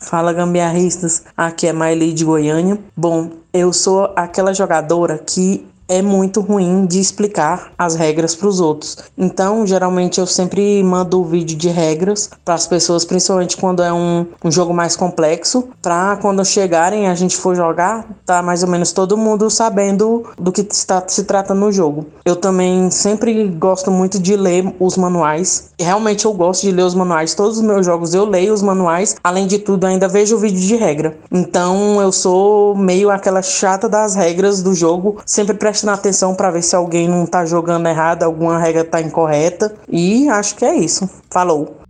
Fala gambiarristas, aqui é Maeli de Goiânia. Bom, eu sou aquela jogadora que é muito ruim de explicar as regras para os outros. Então, geralmente eu sempre mando o vídeo de regras para as pessoas, principalmente quando é um, um jogo mais complexo, para quando chegarem a gente for jogar, tá mais ou menos todo mundo sabendo do que está se tratando no jogo. Eu também sempre gosto muito de ler os manuais. Realmente eu gosto de ler os manuais. Todos os meus jogos eu leio os manuais. Além de tudo, ainda vejo o vídeo de regra. Então, eu sou meio aquela chata das regras do jogo, sempre prestando prestando atenção para ver se alguém não tá jogando errado, alguma regra tá incorreta. E acho que é isso. Falou!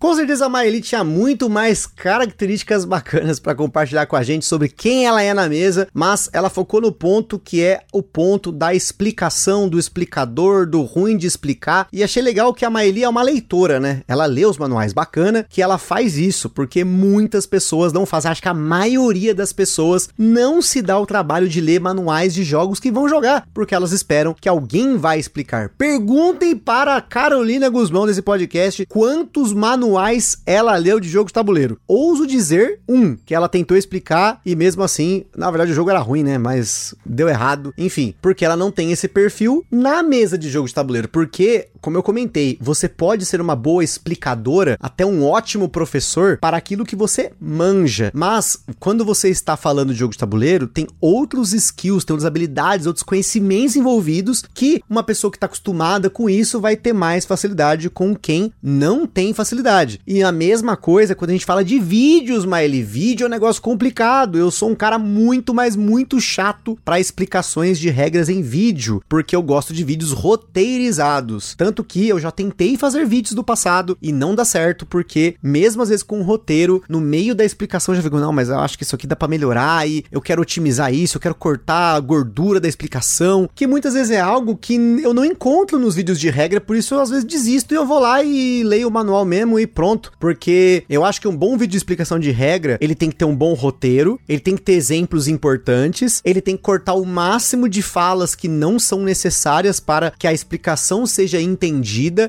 Com certeza a Maeli tinha muito mais características bacanas para compartilhar com a gente sobre quem ela é na mesa, mas ela focou no ponto que é o ponto da explicação, do explicador, do ruim de explicar. E achei legal que a Maeli é uma leitora, né? Ela lê os manuais, bacana que ela faz isso, porque muitas pessoas não fazem. Acho que a maioria das pessoas não se dá o trabalho de ler manuais de jogos que vão jogar, porque elas esperam que alguém vai explicar. Perguntem para a Carolina Guzmão desse podcast quantos manuais manuais ela leu de jogo de tabuleiro. Ouso dizer, um, que ela tentou explicar e mesmo assim, na verdade o jogo era ruim, né? Mas deu errado. Enfim, porque ela não tem esse perfil na mesa de jogo de tabuleiro. Porque, como eu comentei, você pode ser uma boa explicadora, até um ótimo professor para aquilo que você manja. Mas, quando você está falando de jogo de tabuleiro, tem outros skills, tem outras habilidades, outros conhecimentos envolvidos que uma pessoa que está acostumada com isso vai ter mais facilidade com quem não tem facilidade. E a mesma coisa quando a gente fala de vídeos, Maeli. Vídeo é um negócio complicado. Eu sou um cara muito, mas muito chato para explicações de regras em vídeo, porque eu gosto de vídeos roteirizados. Tanto que eu já tentei fazer vídeos do passado e não dá certo, porque mesmo às vezes com um roteiro, no meio da explicação eu já fico, não, mas eu acho que isso aqui dá para melhorar e eu quero otimizar isso, eu quero cortar a gordura da explicação, que muitas vezes é algo que eu não encontro nos vídeos de regra, por isso eu às vezes desisto e eu vou lá e leio o manual mesmo e pronto, porque eu acho que um bom vídeo de explicação de regra, ele tem que ter um bom roteiro, ele tem que ter exemplos importantes, ele tem que cortar o máximo de falas que não são necessárias para que a explicação seja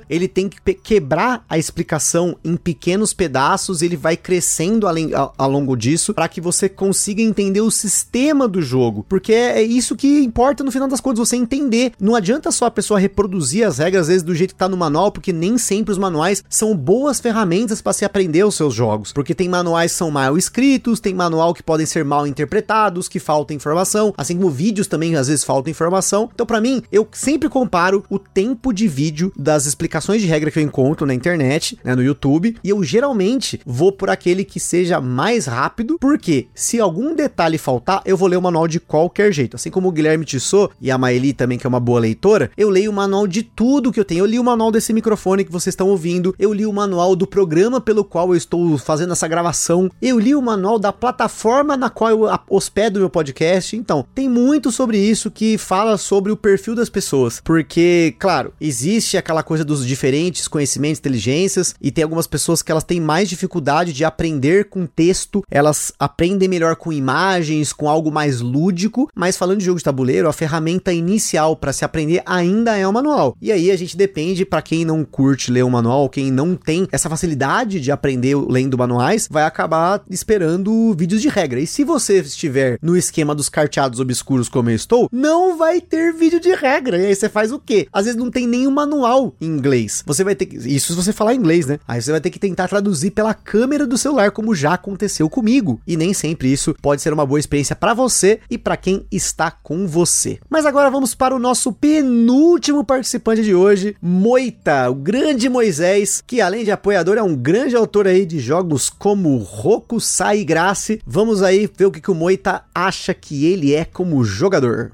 ele tem que quebrar a explicação em pequenos pedaços, ele vai crescendo além, ao, ao longo disso, para que você consiga entender o sistema do jogo, porque é, é isso que importa no final das contas, você entender. Não adianta só a pessoa reproduzir as regras, às vezes, do jeito que tá no manual, porque nem sempre os manuais são boas ferramentas ferramentas para se aprender os seus jogos, porque tem manuais que são mal escritos, tem manual que podem ser mal interpretados, que falta informação, assim como vídeos também às vezes falta informação. Então, para mim, eu sempre comparo o tempo de vídeo das explicações de regra que eu encontro na internet, né, no YouTube, e eu geralmente vou por aquele que seja mais rápido, porque se algum detalhe faltar, eu vou ler o manual de qualquer jeito. Assim como o Guilherme Tissot e a Maeli também, que é uma boa leitora, eu leio o manual de tudo que eu tenho. Eu li o manual desse microfone que vocês estão ouvindo, eu li o manual do programa pelo qual eu estou fazendo essa gravação, eu li o manual da plataforma na qual eu hospedo meu podcast. Então, tem muito sobre isso que fala sobre o perfil das pessoas, porque, claro, existe aquela coisa dos diferentes conhecimentos, inteligências, e tem algumas pessoas que elas têm mais dificuldade de aprender com texto, elas aprendem melhor com imagens, com algo mais lúdico, mas falando de jogo de tabuleiro, a ferramenta inicial para se aprender ainda é o manual. E aí a gente depende para quem não curte ler o manual, quem não tem essa facilidade de aprender lendo manuais, vai acabar esperando vídeos de regra. E se você estiver no esquema dos carteados obscuros como eu estou, não vai ter vídeo de regra. E aí você faz o quê? Às vezes não tem nenhum manual em inglês. Você vai ter que. Isso se você falar inglês, né? Aí você vai ter que tentar traduzir pela câmera do celular, como já aconteceu comigo. E nem sempre isso pode ser uma boa experiência para você e para quem está com você. Mas agora vamos para o nosso penúltimo participante de hoje, Moita, o grande Moisés, que além de apoiar é um grande autor aí de jogos como Roku Sai Grace. Vamos aí ver o que, que o Moita acha que ele é como jogador.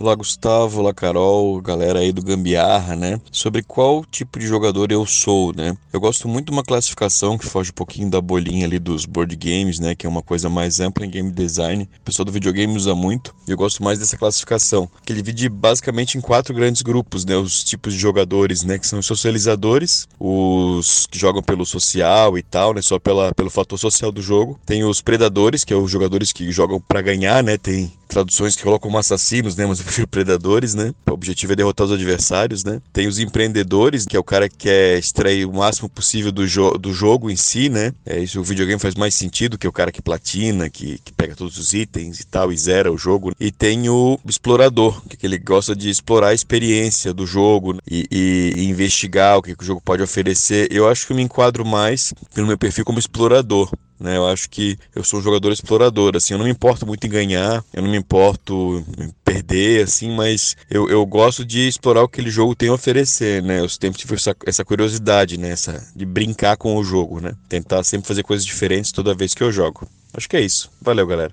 Olá, Gustavo, olá, Carol, galera aí do Gambiarra, né? Sobre qual tipo de jogador eu sou, né? Eu gosto muito de uma classificação que foge um pouquinho da bolinha ali dos board games, né? Que é uma coisa mais ampla em game design. O pessoal do videogame usa muito. E eu gosto mais dessa classificação, que ele divide basicamente em quatro grandes grupos, né? Os tipos de jogadores, né? Que são os socializadores, os que jogam pelo social e tal, né? Só pela, pelo fator social do jogo. Tem os predadores, que é os jogadores que jogam para ganhar, né? Tem traduções que colocam assassinos, né? Mas <laughs> eu prefiro predadores, né? O objetivo é derrotar os adversários, né? Tem os empreendedores, que é o cara que quer extrair o máximo possível do, jo do jogo em si, né? É isso, o videogame faz mais sentido que é o cara que platina, que, que pega todos os itens e tal, e zera o jogo. E tem o explorador, que, é que ele gosta de explorar a experiência do jogo e, e, e investigar o que, que o jogo pode oferecer. Eu acho que eu me enquadro mais pelo meu perfil como explorador. Né? Eu acho que eu sou um jogador explorador, assim, eu não me importo muito em ganhar, eu não me importo em perder, assim, mas eu, eu gosto de explorar o que aquele jogo tem a oferecer, né? Eu sempre tive essa, essa curiosidade, né? Essa, de brincar com o jogo, né? Tentar sempre fazer coisas diferentes toda vez que eu jogo. Acho que é isso. Valeu, galera.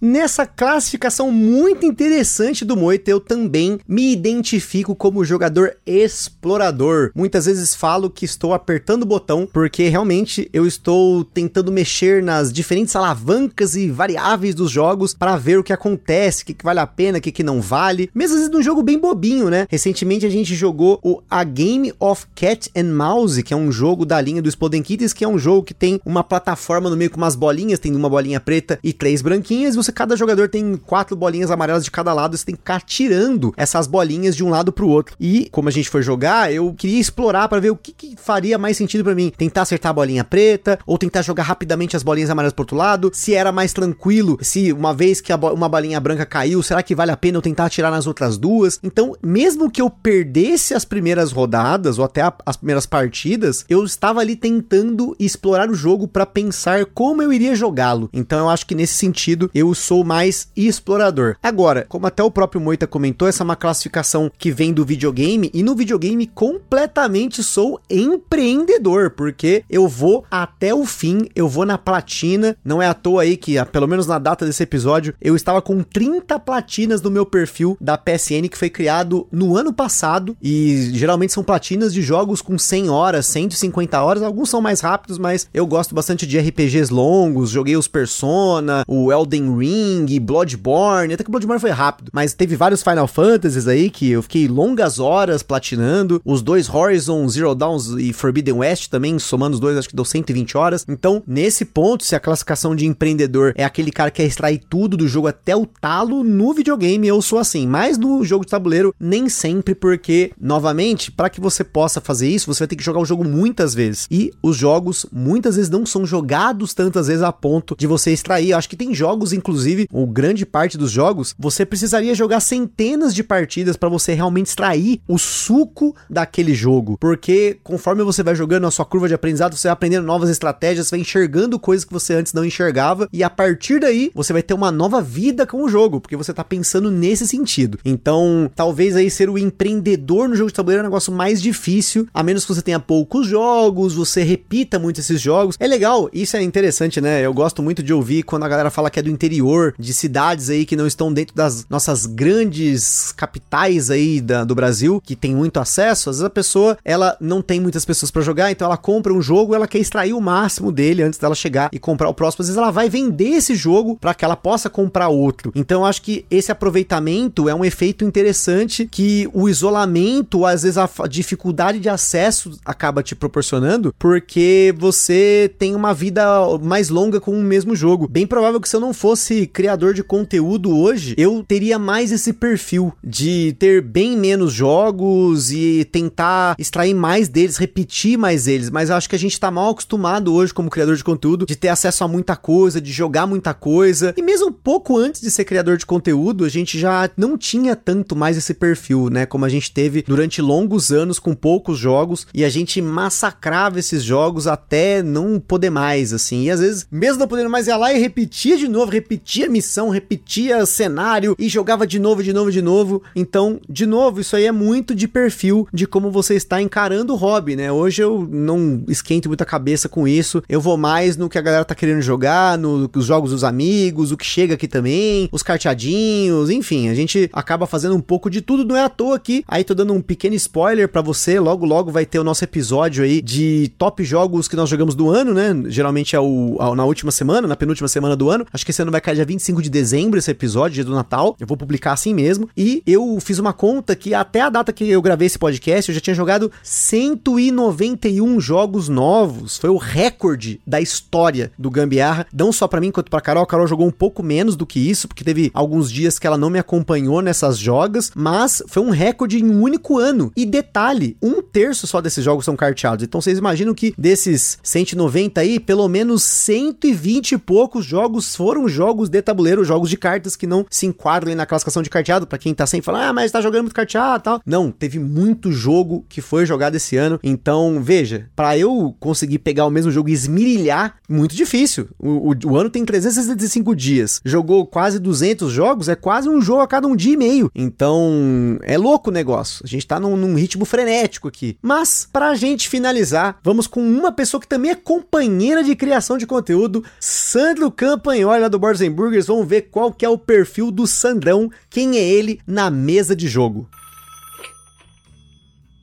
Nessa classificação muito interessante do Moita, eu também me identifico como jogador explorador. Muitas vezes falo que estou apertando o botão porque realmente eu estou tentando mexer nas diferentes alavancas e variáveis dos jogos para ver o que acontece, o que, que vale a pena, o que, que não vale. Mesmo às vezes num jogo bem bobinho, né? Recentemente a gente jogou o A Game of Cat and Mouse, que é um jogo da linha do Exploding Kittens, que é um jogo que tem uma plataforma no meio com umas bolinhas, tem uma bolinha preta e três branquinhas, você cada jogador tem quatro bolinhas amarelas de cada lado, você tem que ficar tirando essas bolinhas de um lado pro outro. E como a gente foi jogar, eu queria explorar para ver o que, que, faria mais sentido para mim. Tentar acertar a bolinha preta ou tentar jogar rapidamente as bolinhas amarelas pro outro lado. Se era mais tranquilo, se uma vez que bo uma bolinha branca caiu, será que vale a pena eu tentar atirar nas outras duas? Então, mesmo que eu perdesse as primeiras rodadas ou até a, as primeiras partidas, eu estava ali tentando explorar o jogo para pensar como eu iria jogá-lo. Então, eu acho que nesse sentido eu sou mais explorador. Agora, como até o próprio Moita comentou, essa é uma classificação que vem do videogame e no videogame completamente sou empreendedor, porque eu vou até o fim, eu vou na platina. Não é à toa aí que, pelo menos na data desse episódio, eu estava com 30 platinas no meu perfil da PSN que foi criado no ano passado e geralmente são platinas de jogos com 100 horas, 150 horas, alguns são mais rápidos, mas eu gosto bastante de RPGs longos, joguei os Persona, o Elden Ring, Ring, Bloodborne, até que Bloodborne foi rápido, mas teve vários Final Fantasies aí que eu fiquei longas horas platinando, os dois Horizon Zero Dawn e Forbidden West também, somando os dois, acho que deu 120 horas. Então, nesse ponto, se a classificação de empreendedor é aquele cara que quer extrair tudo do jogo até o talo, no videogame eu sou assim, mas no jogo de tabuleiro nem sempre, porque, novamente, para que você possa fazer isso, você vai ter que jogar o jogo muitas vezes. E os jogos muitas vezes não são jogados tantas vezes a ponto de você extrair. Eu acho que tem jogos, inclusive, inclusive, ou grande parte dos jogos, você precisaria jogar centenas de partidas para você realmente extrair o suco daquele jogo. Porque conforme você vai jogando a sua curva de aprendizado, você vai aprendendo novas estratégias, vai enxergando coisas que você antes não enxergava, e a partir daí você vai ter uma nova vida com o jogo, porque você tá pensando nesse sentido. Então, talvez aí ser o empreendedor no jogo de tabuleiro é um negócio mais difícil, a menos que você tenha poucos jogos, você repita muito esses jogos. É legal, isso é interessante, né? Eu gosto muito de ouvir quando a galera fala que é do interior interior, de cidades aí que não estão dentro das nossas grandes capitais aí da, do Brasil, que tem muito acesso, às vezes a pessoa, ela não tem muitas pessoas para jogar, então ela compra um jogo, ela quer extrair o máximo dele antes dela chegar e comprar o próximo. Às vezes ela vai vender esse jogo para que ela possa comprar outro. Então eu acho que esse aproveitamento é um efeito interessante que o isolamento, às vezes a dificuldade de acesso acaba te proporcionando, porque você tem uma vida mais longa com o mesmo jogo. Bem provável que se eu não fosse criador de conteúdo hoje, eu teria mais esse perfil de ter bem menos jogos e tentar extrair mais deles, repetir mais eles. Mas acho que a gente tá mal acostumado hoje, como criador de conteúdo, de ter acesso a muita coisa, de jogar muita coisa. E mesmo pouco antes de ser criador de conteúdo, a gente já não tinha tanto mais esse perfil, né? Como a gente teve durante longos anos com poucos jogos e a gente massacrava esses jogos até não poder mais, assim. E às vezes, mesmo não podendo mais, ia lá e repetia de novo, repetia repetia missão, repetia cenário e jogava de novo, de novo, de novo. Então, de novo, isso aí é muito de perfil de como você está encarando o hobby, né? Hoje eu não esquento muita cabeça com isso. Eu vou mais no que a galera tá querendo jogar, nos jogos dos amigos, o que chega aqui também, os carteadinhos, enfim, a gente acaba fazendo um pouco de tudo, não é à toa aqui. Aí tô dando um pequeno spoiler para você, logo logo vai ter o nosso episódio aí de top jogos que nós jogamos do ano, né? Geralmente é o, na última semana, na penúltima semana do ano. Acho que esse ano vai cair dia 25 de dezembro esse episódio, dia do Natal. Eu vou publicar assim mesmo. E eu fiz uma conta que até a data que eu gravei esse podcast, eu já tinha jogado 191 jogos novos. Foi o recorde da história do Gambiarra, não só para mim quanto para Carol. A Carol jogou um pouco menos do que isso, porque teve alguns dias que ela não me acompanhou nessas jogas, mas foi um recorde em um único ano. E detalhe, um terço só desses jogos são carteados. Então vocês imaginam que desses 190 aí, pelo menos 120 e poucos jogos foram jogos de tabuleiro, jogos de cartas que não se enquadram na classificação de carteado, para quem tá sempre falando, ah, mas tá jogando muito carteado tal. Não, teve muito jogo que foi jogado esse ano. Então, veja, para eu conseguir pegar o mesmo jogo e esmirilhar, muito difícil. O, o, o, ano tem 365 dias. Jogou quase 200 jogos, é quase um jogo a cada um dia e meio. Então, é louco o negócio. A gente tá num, num ritmo frenético aqui. Mas, pra gente finalizar, vamos com uma pessoa que também é companheira de criação de conteúdo, Sandro Campanholi, lá do Boards Burgers. Vamos ver qual que é o perfil do Sandrão, quem é ele na mesa de jogo.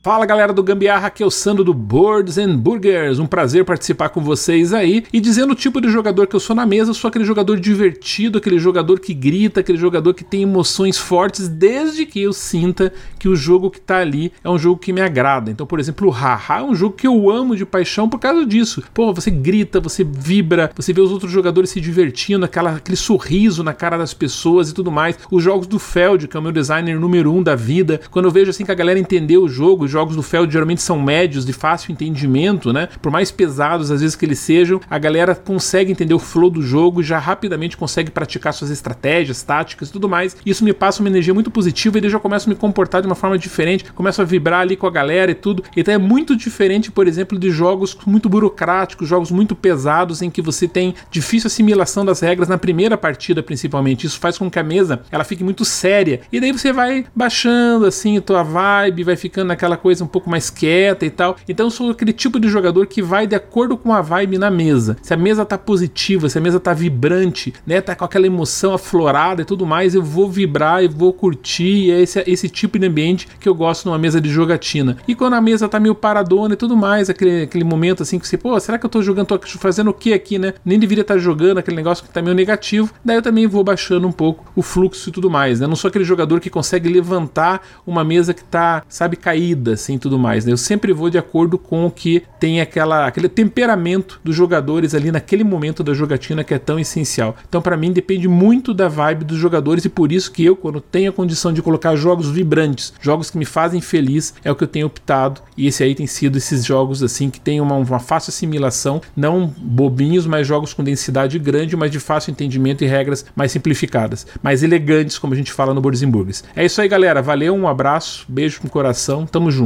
Fala galera do Gambiarra, aqui é o Sandro do Boards and Burgers. Um prazer participar com vocês aí. E dizendo o tipo de jogador que eu sou na mesa, sou aquele jogador divertido, aquele jogador que grita, aquele jogador que tem emoções fortes, desde que eu sinta que o jogo que tá ali é um jogo que me agrada. Então, por exemplo, o Haha é um jogo que eu amo de paixão por causa disso. Pô, você grita, você vibra, você vê os outros jogadores se divertindo, aquela, aquele sorriso na cara das pessoas e tudo mais. Os jogos do Feld, que é o meu designer número um da vida, quando eu vejo assim que a galera entendeu o jogo, jogos do Feld geralmente são médios, de fácil entendimento, né? Por mais pesados às vezes que eles sejam, a galera consegue entender o flow do jogo e já rapidamente consegue praticar suas estratégias, táticas e tudo mais. Isso me passa uma energia muito positiva e eles já começam a me comportar de uma forma diferente, começam a vibrar ali com a galera e tudo. Então é muito diferente, por exemplo, de jogos muito burocráticos, jogos muito pesados em que você tem difícil assimilação das regras na primeira partida, principalmente. Isso faz com que a mesa ela fique muito séria. E daí você vai baixando assim a tua vibe, vai ficando naquela coisa um pouco mais quieta e tal. Então eu sou aquele tipo de jogador que vai de acordo com a vibe na mesa. Se a mesa tá positiva, se a mesa tá vibrante, né, tá com aquela emoção aflorada e tudo mais, eu vou vibrar e vou curtir. é esse, esse tipo de ambiente que eu gosto numa mesa de jogatina. E quando a mesa tá meio paradona e tudo mais, aquele, aquele momento assim que você, pô, será que eu tô jogando, tô fazendo o que aqui, né? Nem deveria estar tá jogando aquele negócio que tá meio negativo. Daí eu também vou baixando um pouco o fluxo e tudo mais, né? Não sou aquele jogador que consegue levantar uma mesa que tá, sabe, caída, assim, tudo mais. Né? Eu sempre vou de acordo com o que tem aquela, aquele temperamento dos jogadores ali naquele momento da jogatina que é tão essencial. Então, para mim, depende muito da vibe dos jogadores e por isso que eu, quando tenho a condição de colocar jogos vibrantes, jogos que me fazem feliz, é o que eu tenho optado. E esse aí tem sido esses jogos assim que tem uma, uma fácil assimilação, não bobinhos, mas jogos com densidade grande, mas de fácil entendimento e regras mais simplificadas, mais elegantes, como a gente fala no Boards Burgers. É isso aí, galera. Valeu, um abraço, beijo no coração, tamo junto.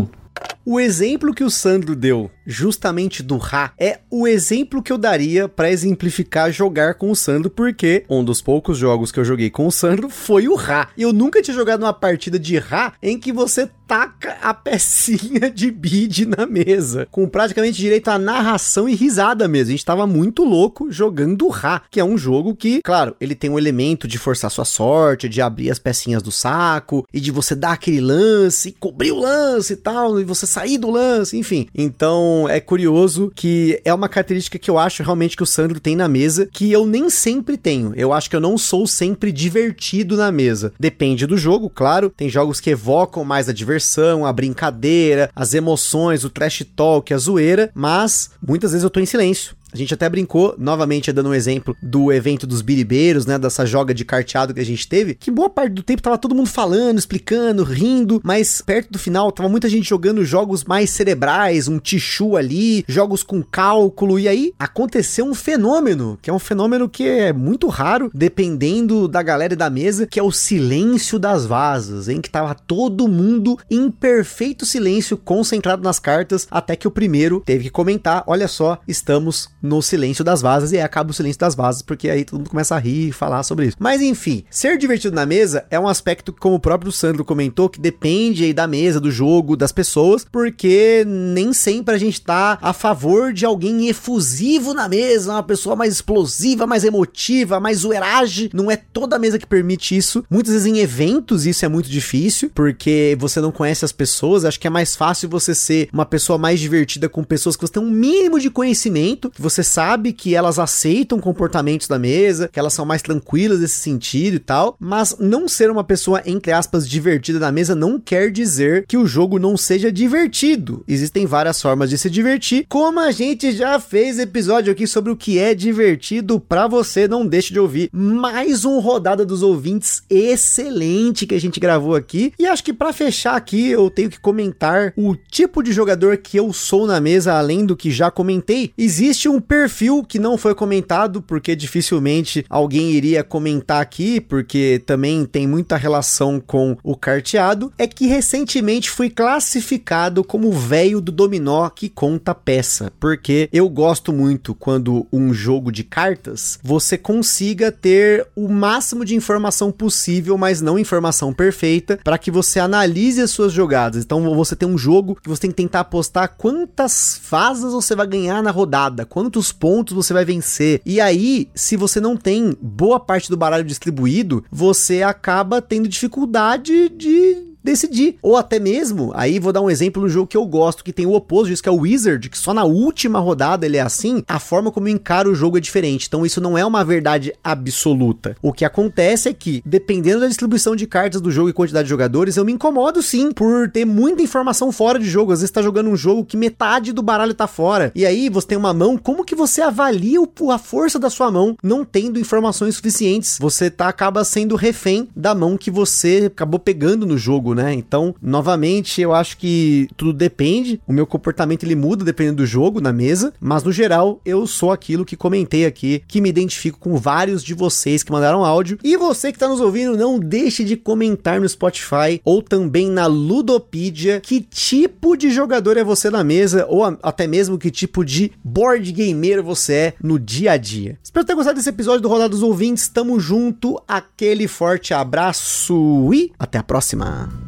O exemplo que o Sandro deu, justamente do Ra, é o exemplo que eu daria para exemplificar jogar com o Sandro, porque um dos poucos jogos que eu joguei com o Sandro foi o Ra. Eu nunca tinha jogado uma partida de Ra em que você taca a pecinha de bid na mesa, com praticamente direito à narração e risada mesmo. A gente tava muito louco jogando Ra, que é um jogo que, claro, ele tem um elemento de forçar sua sorte, de abrir as pecinhas do saco e de você dar aquele lance, cobrir o lance e tal, e você sair do lance, enfim. Então é curioso que é uma característica que eu acho realmente que o Sandro tem na mesa, que eu nem sempre tenho. Eu acho que eu não sou sempre divertido na mesa. Depende do jogo, claro. Tem jogos que evocam mais a diversão, a brincadeira, as emoções, o trash talk, a zoeira, mas muitas vezes eu tô em silêncio. A gente até brincou, novamente dando um exemplo do evento dos biribeiros, né? Dessa joga de carteado que a gente teve, que boa parte do tempo tava todo mundo falando, explicando, rindo, mas perto do final tava muita gente jogando jogos mais cerebrais, um tichu ali, jogos com cálculo, e aí aconteceu um fenômeno, que é um fenômeno que é muito raro, dependendo da galera e da mesa, que é o silêncio das vasas, em que tava todo mundo em perfeito silêncio, concentrado nas cartas, até que o primeiro teve que comentar: olha só, estamos no silêncio das vazas e aí acaba o silêncio das vazas, porque aí todo mundo começa a rir e falar sobre isso. Mas enfim, ser divertido na mesa é um aspecto como o próprio Sandro comentou, que depende aí da mesa, do jogo, das pessoas, porque nem sempre a gente tá a favor de alguém efusivo na mesa, uma pessoa mais explosiva, mais emotiva, mais zoeiragem. Não é toda mesa que permite isso. Muitas vezes em eventos isso é muito difícil, porque você não conhece as pessoas. Acho que é mais fácil você ser uma pessoa mais divertida com pessoas que você tem um mínimo de conhecimento, que você sabe que elas aceitam comportamentos da mesa, que elas são mais tranquilas nesse sentido e tal. Mas não ser uma pessoa, entre aspas, divertida na mesa não quer dizer que o jogo não seja divertido. Existem várias formas de se divertir, como a gente já fez episódio aqui sobre o que é divertido para você. Não deixe de ouvir mais um rodada dos ouvintes excelente que a gente gravou aqui. E acho que para fechar aqui eu tenho que comentar o tipo de jogador que eu sou na mesa, além do que já comentei. Existe um perfil que não foi comentado porque dificilmente alguém iria comentar aqui, porque também tem muita relação com o carteado, é que recentemente fui classificado como velho do dominó que conta peça, porque eu gosto muito quando um jogo de cartas você consiga ter o máximo de informação possível, mas não informação perfeita, para que você analise as suas jogadas. Então você tem um jogo que você tem que tentar apostar quantas fases você vai ganhar na rodada, quantos pontos você vai vencer. E aí, se você não tem boa parte do baralho distribuído, você acaba tendo dificuldade de decidir. Ou até mesmo, aí vou dar um exemplo no jogo que eu gosto, que tem o oposto disso, que é o Wizard, que só na última rodada ele é assim, a forma como eu encaro o jogo é diferente. Então isso não é uma verdade absoluta. O que acontece é que, dependendo da distribuição de cartas do jogo e quantidade de jogadores, eu me incomodo sim por ter muita informação fora de jogo. Às vezes tá jogando um jogo que metade do baralho tá fora. E aí você tem uma mão, como que você avalia a força da sua mão não tendo informações suficientes? Você tá acaba sendo refém da mão que você acabou pegando no jogo, né? Então, novamente, eu acho que tudo depende. O meu comportamento ele muda dependendo do jogo na mesa, mas no geral, eu sou aquilo que comentei aqui, que me identifico com vários de vocês que mandaram áudio. E você que está nos ouvindo, não deixe de comentar no Spotify ou também na Ludopedia que tipo de jogador é você na mesa ou até mesmo que tipo de board gamer você é no dia a dia. Espero ter gostado desse episódio do Rodada dos Ouvintes. Tamo junto, aquele forte abraço e até a próxima.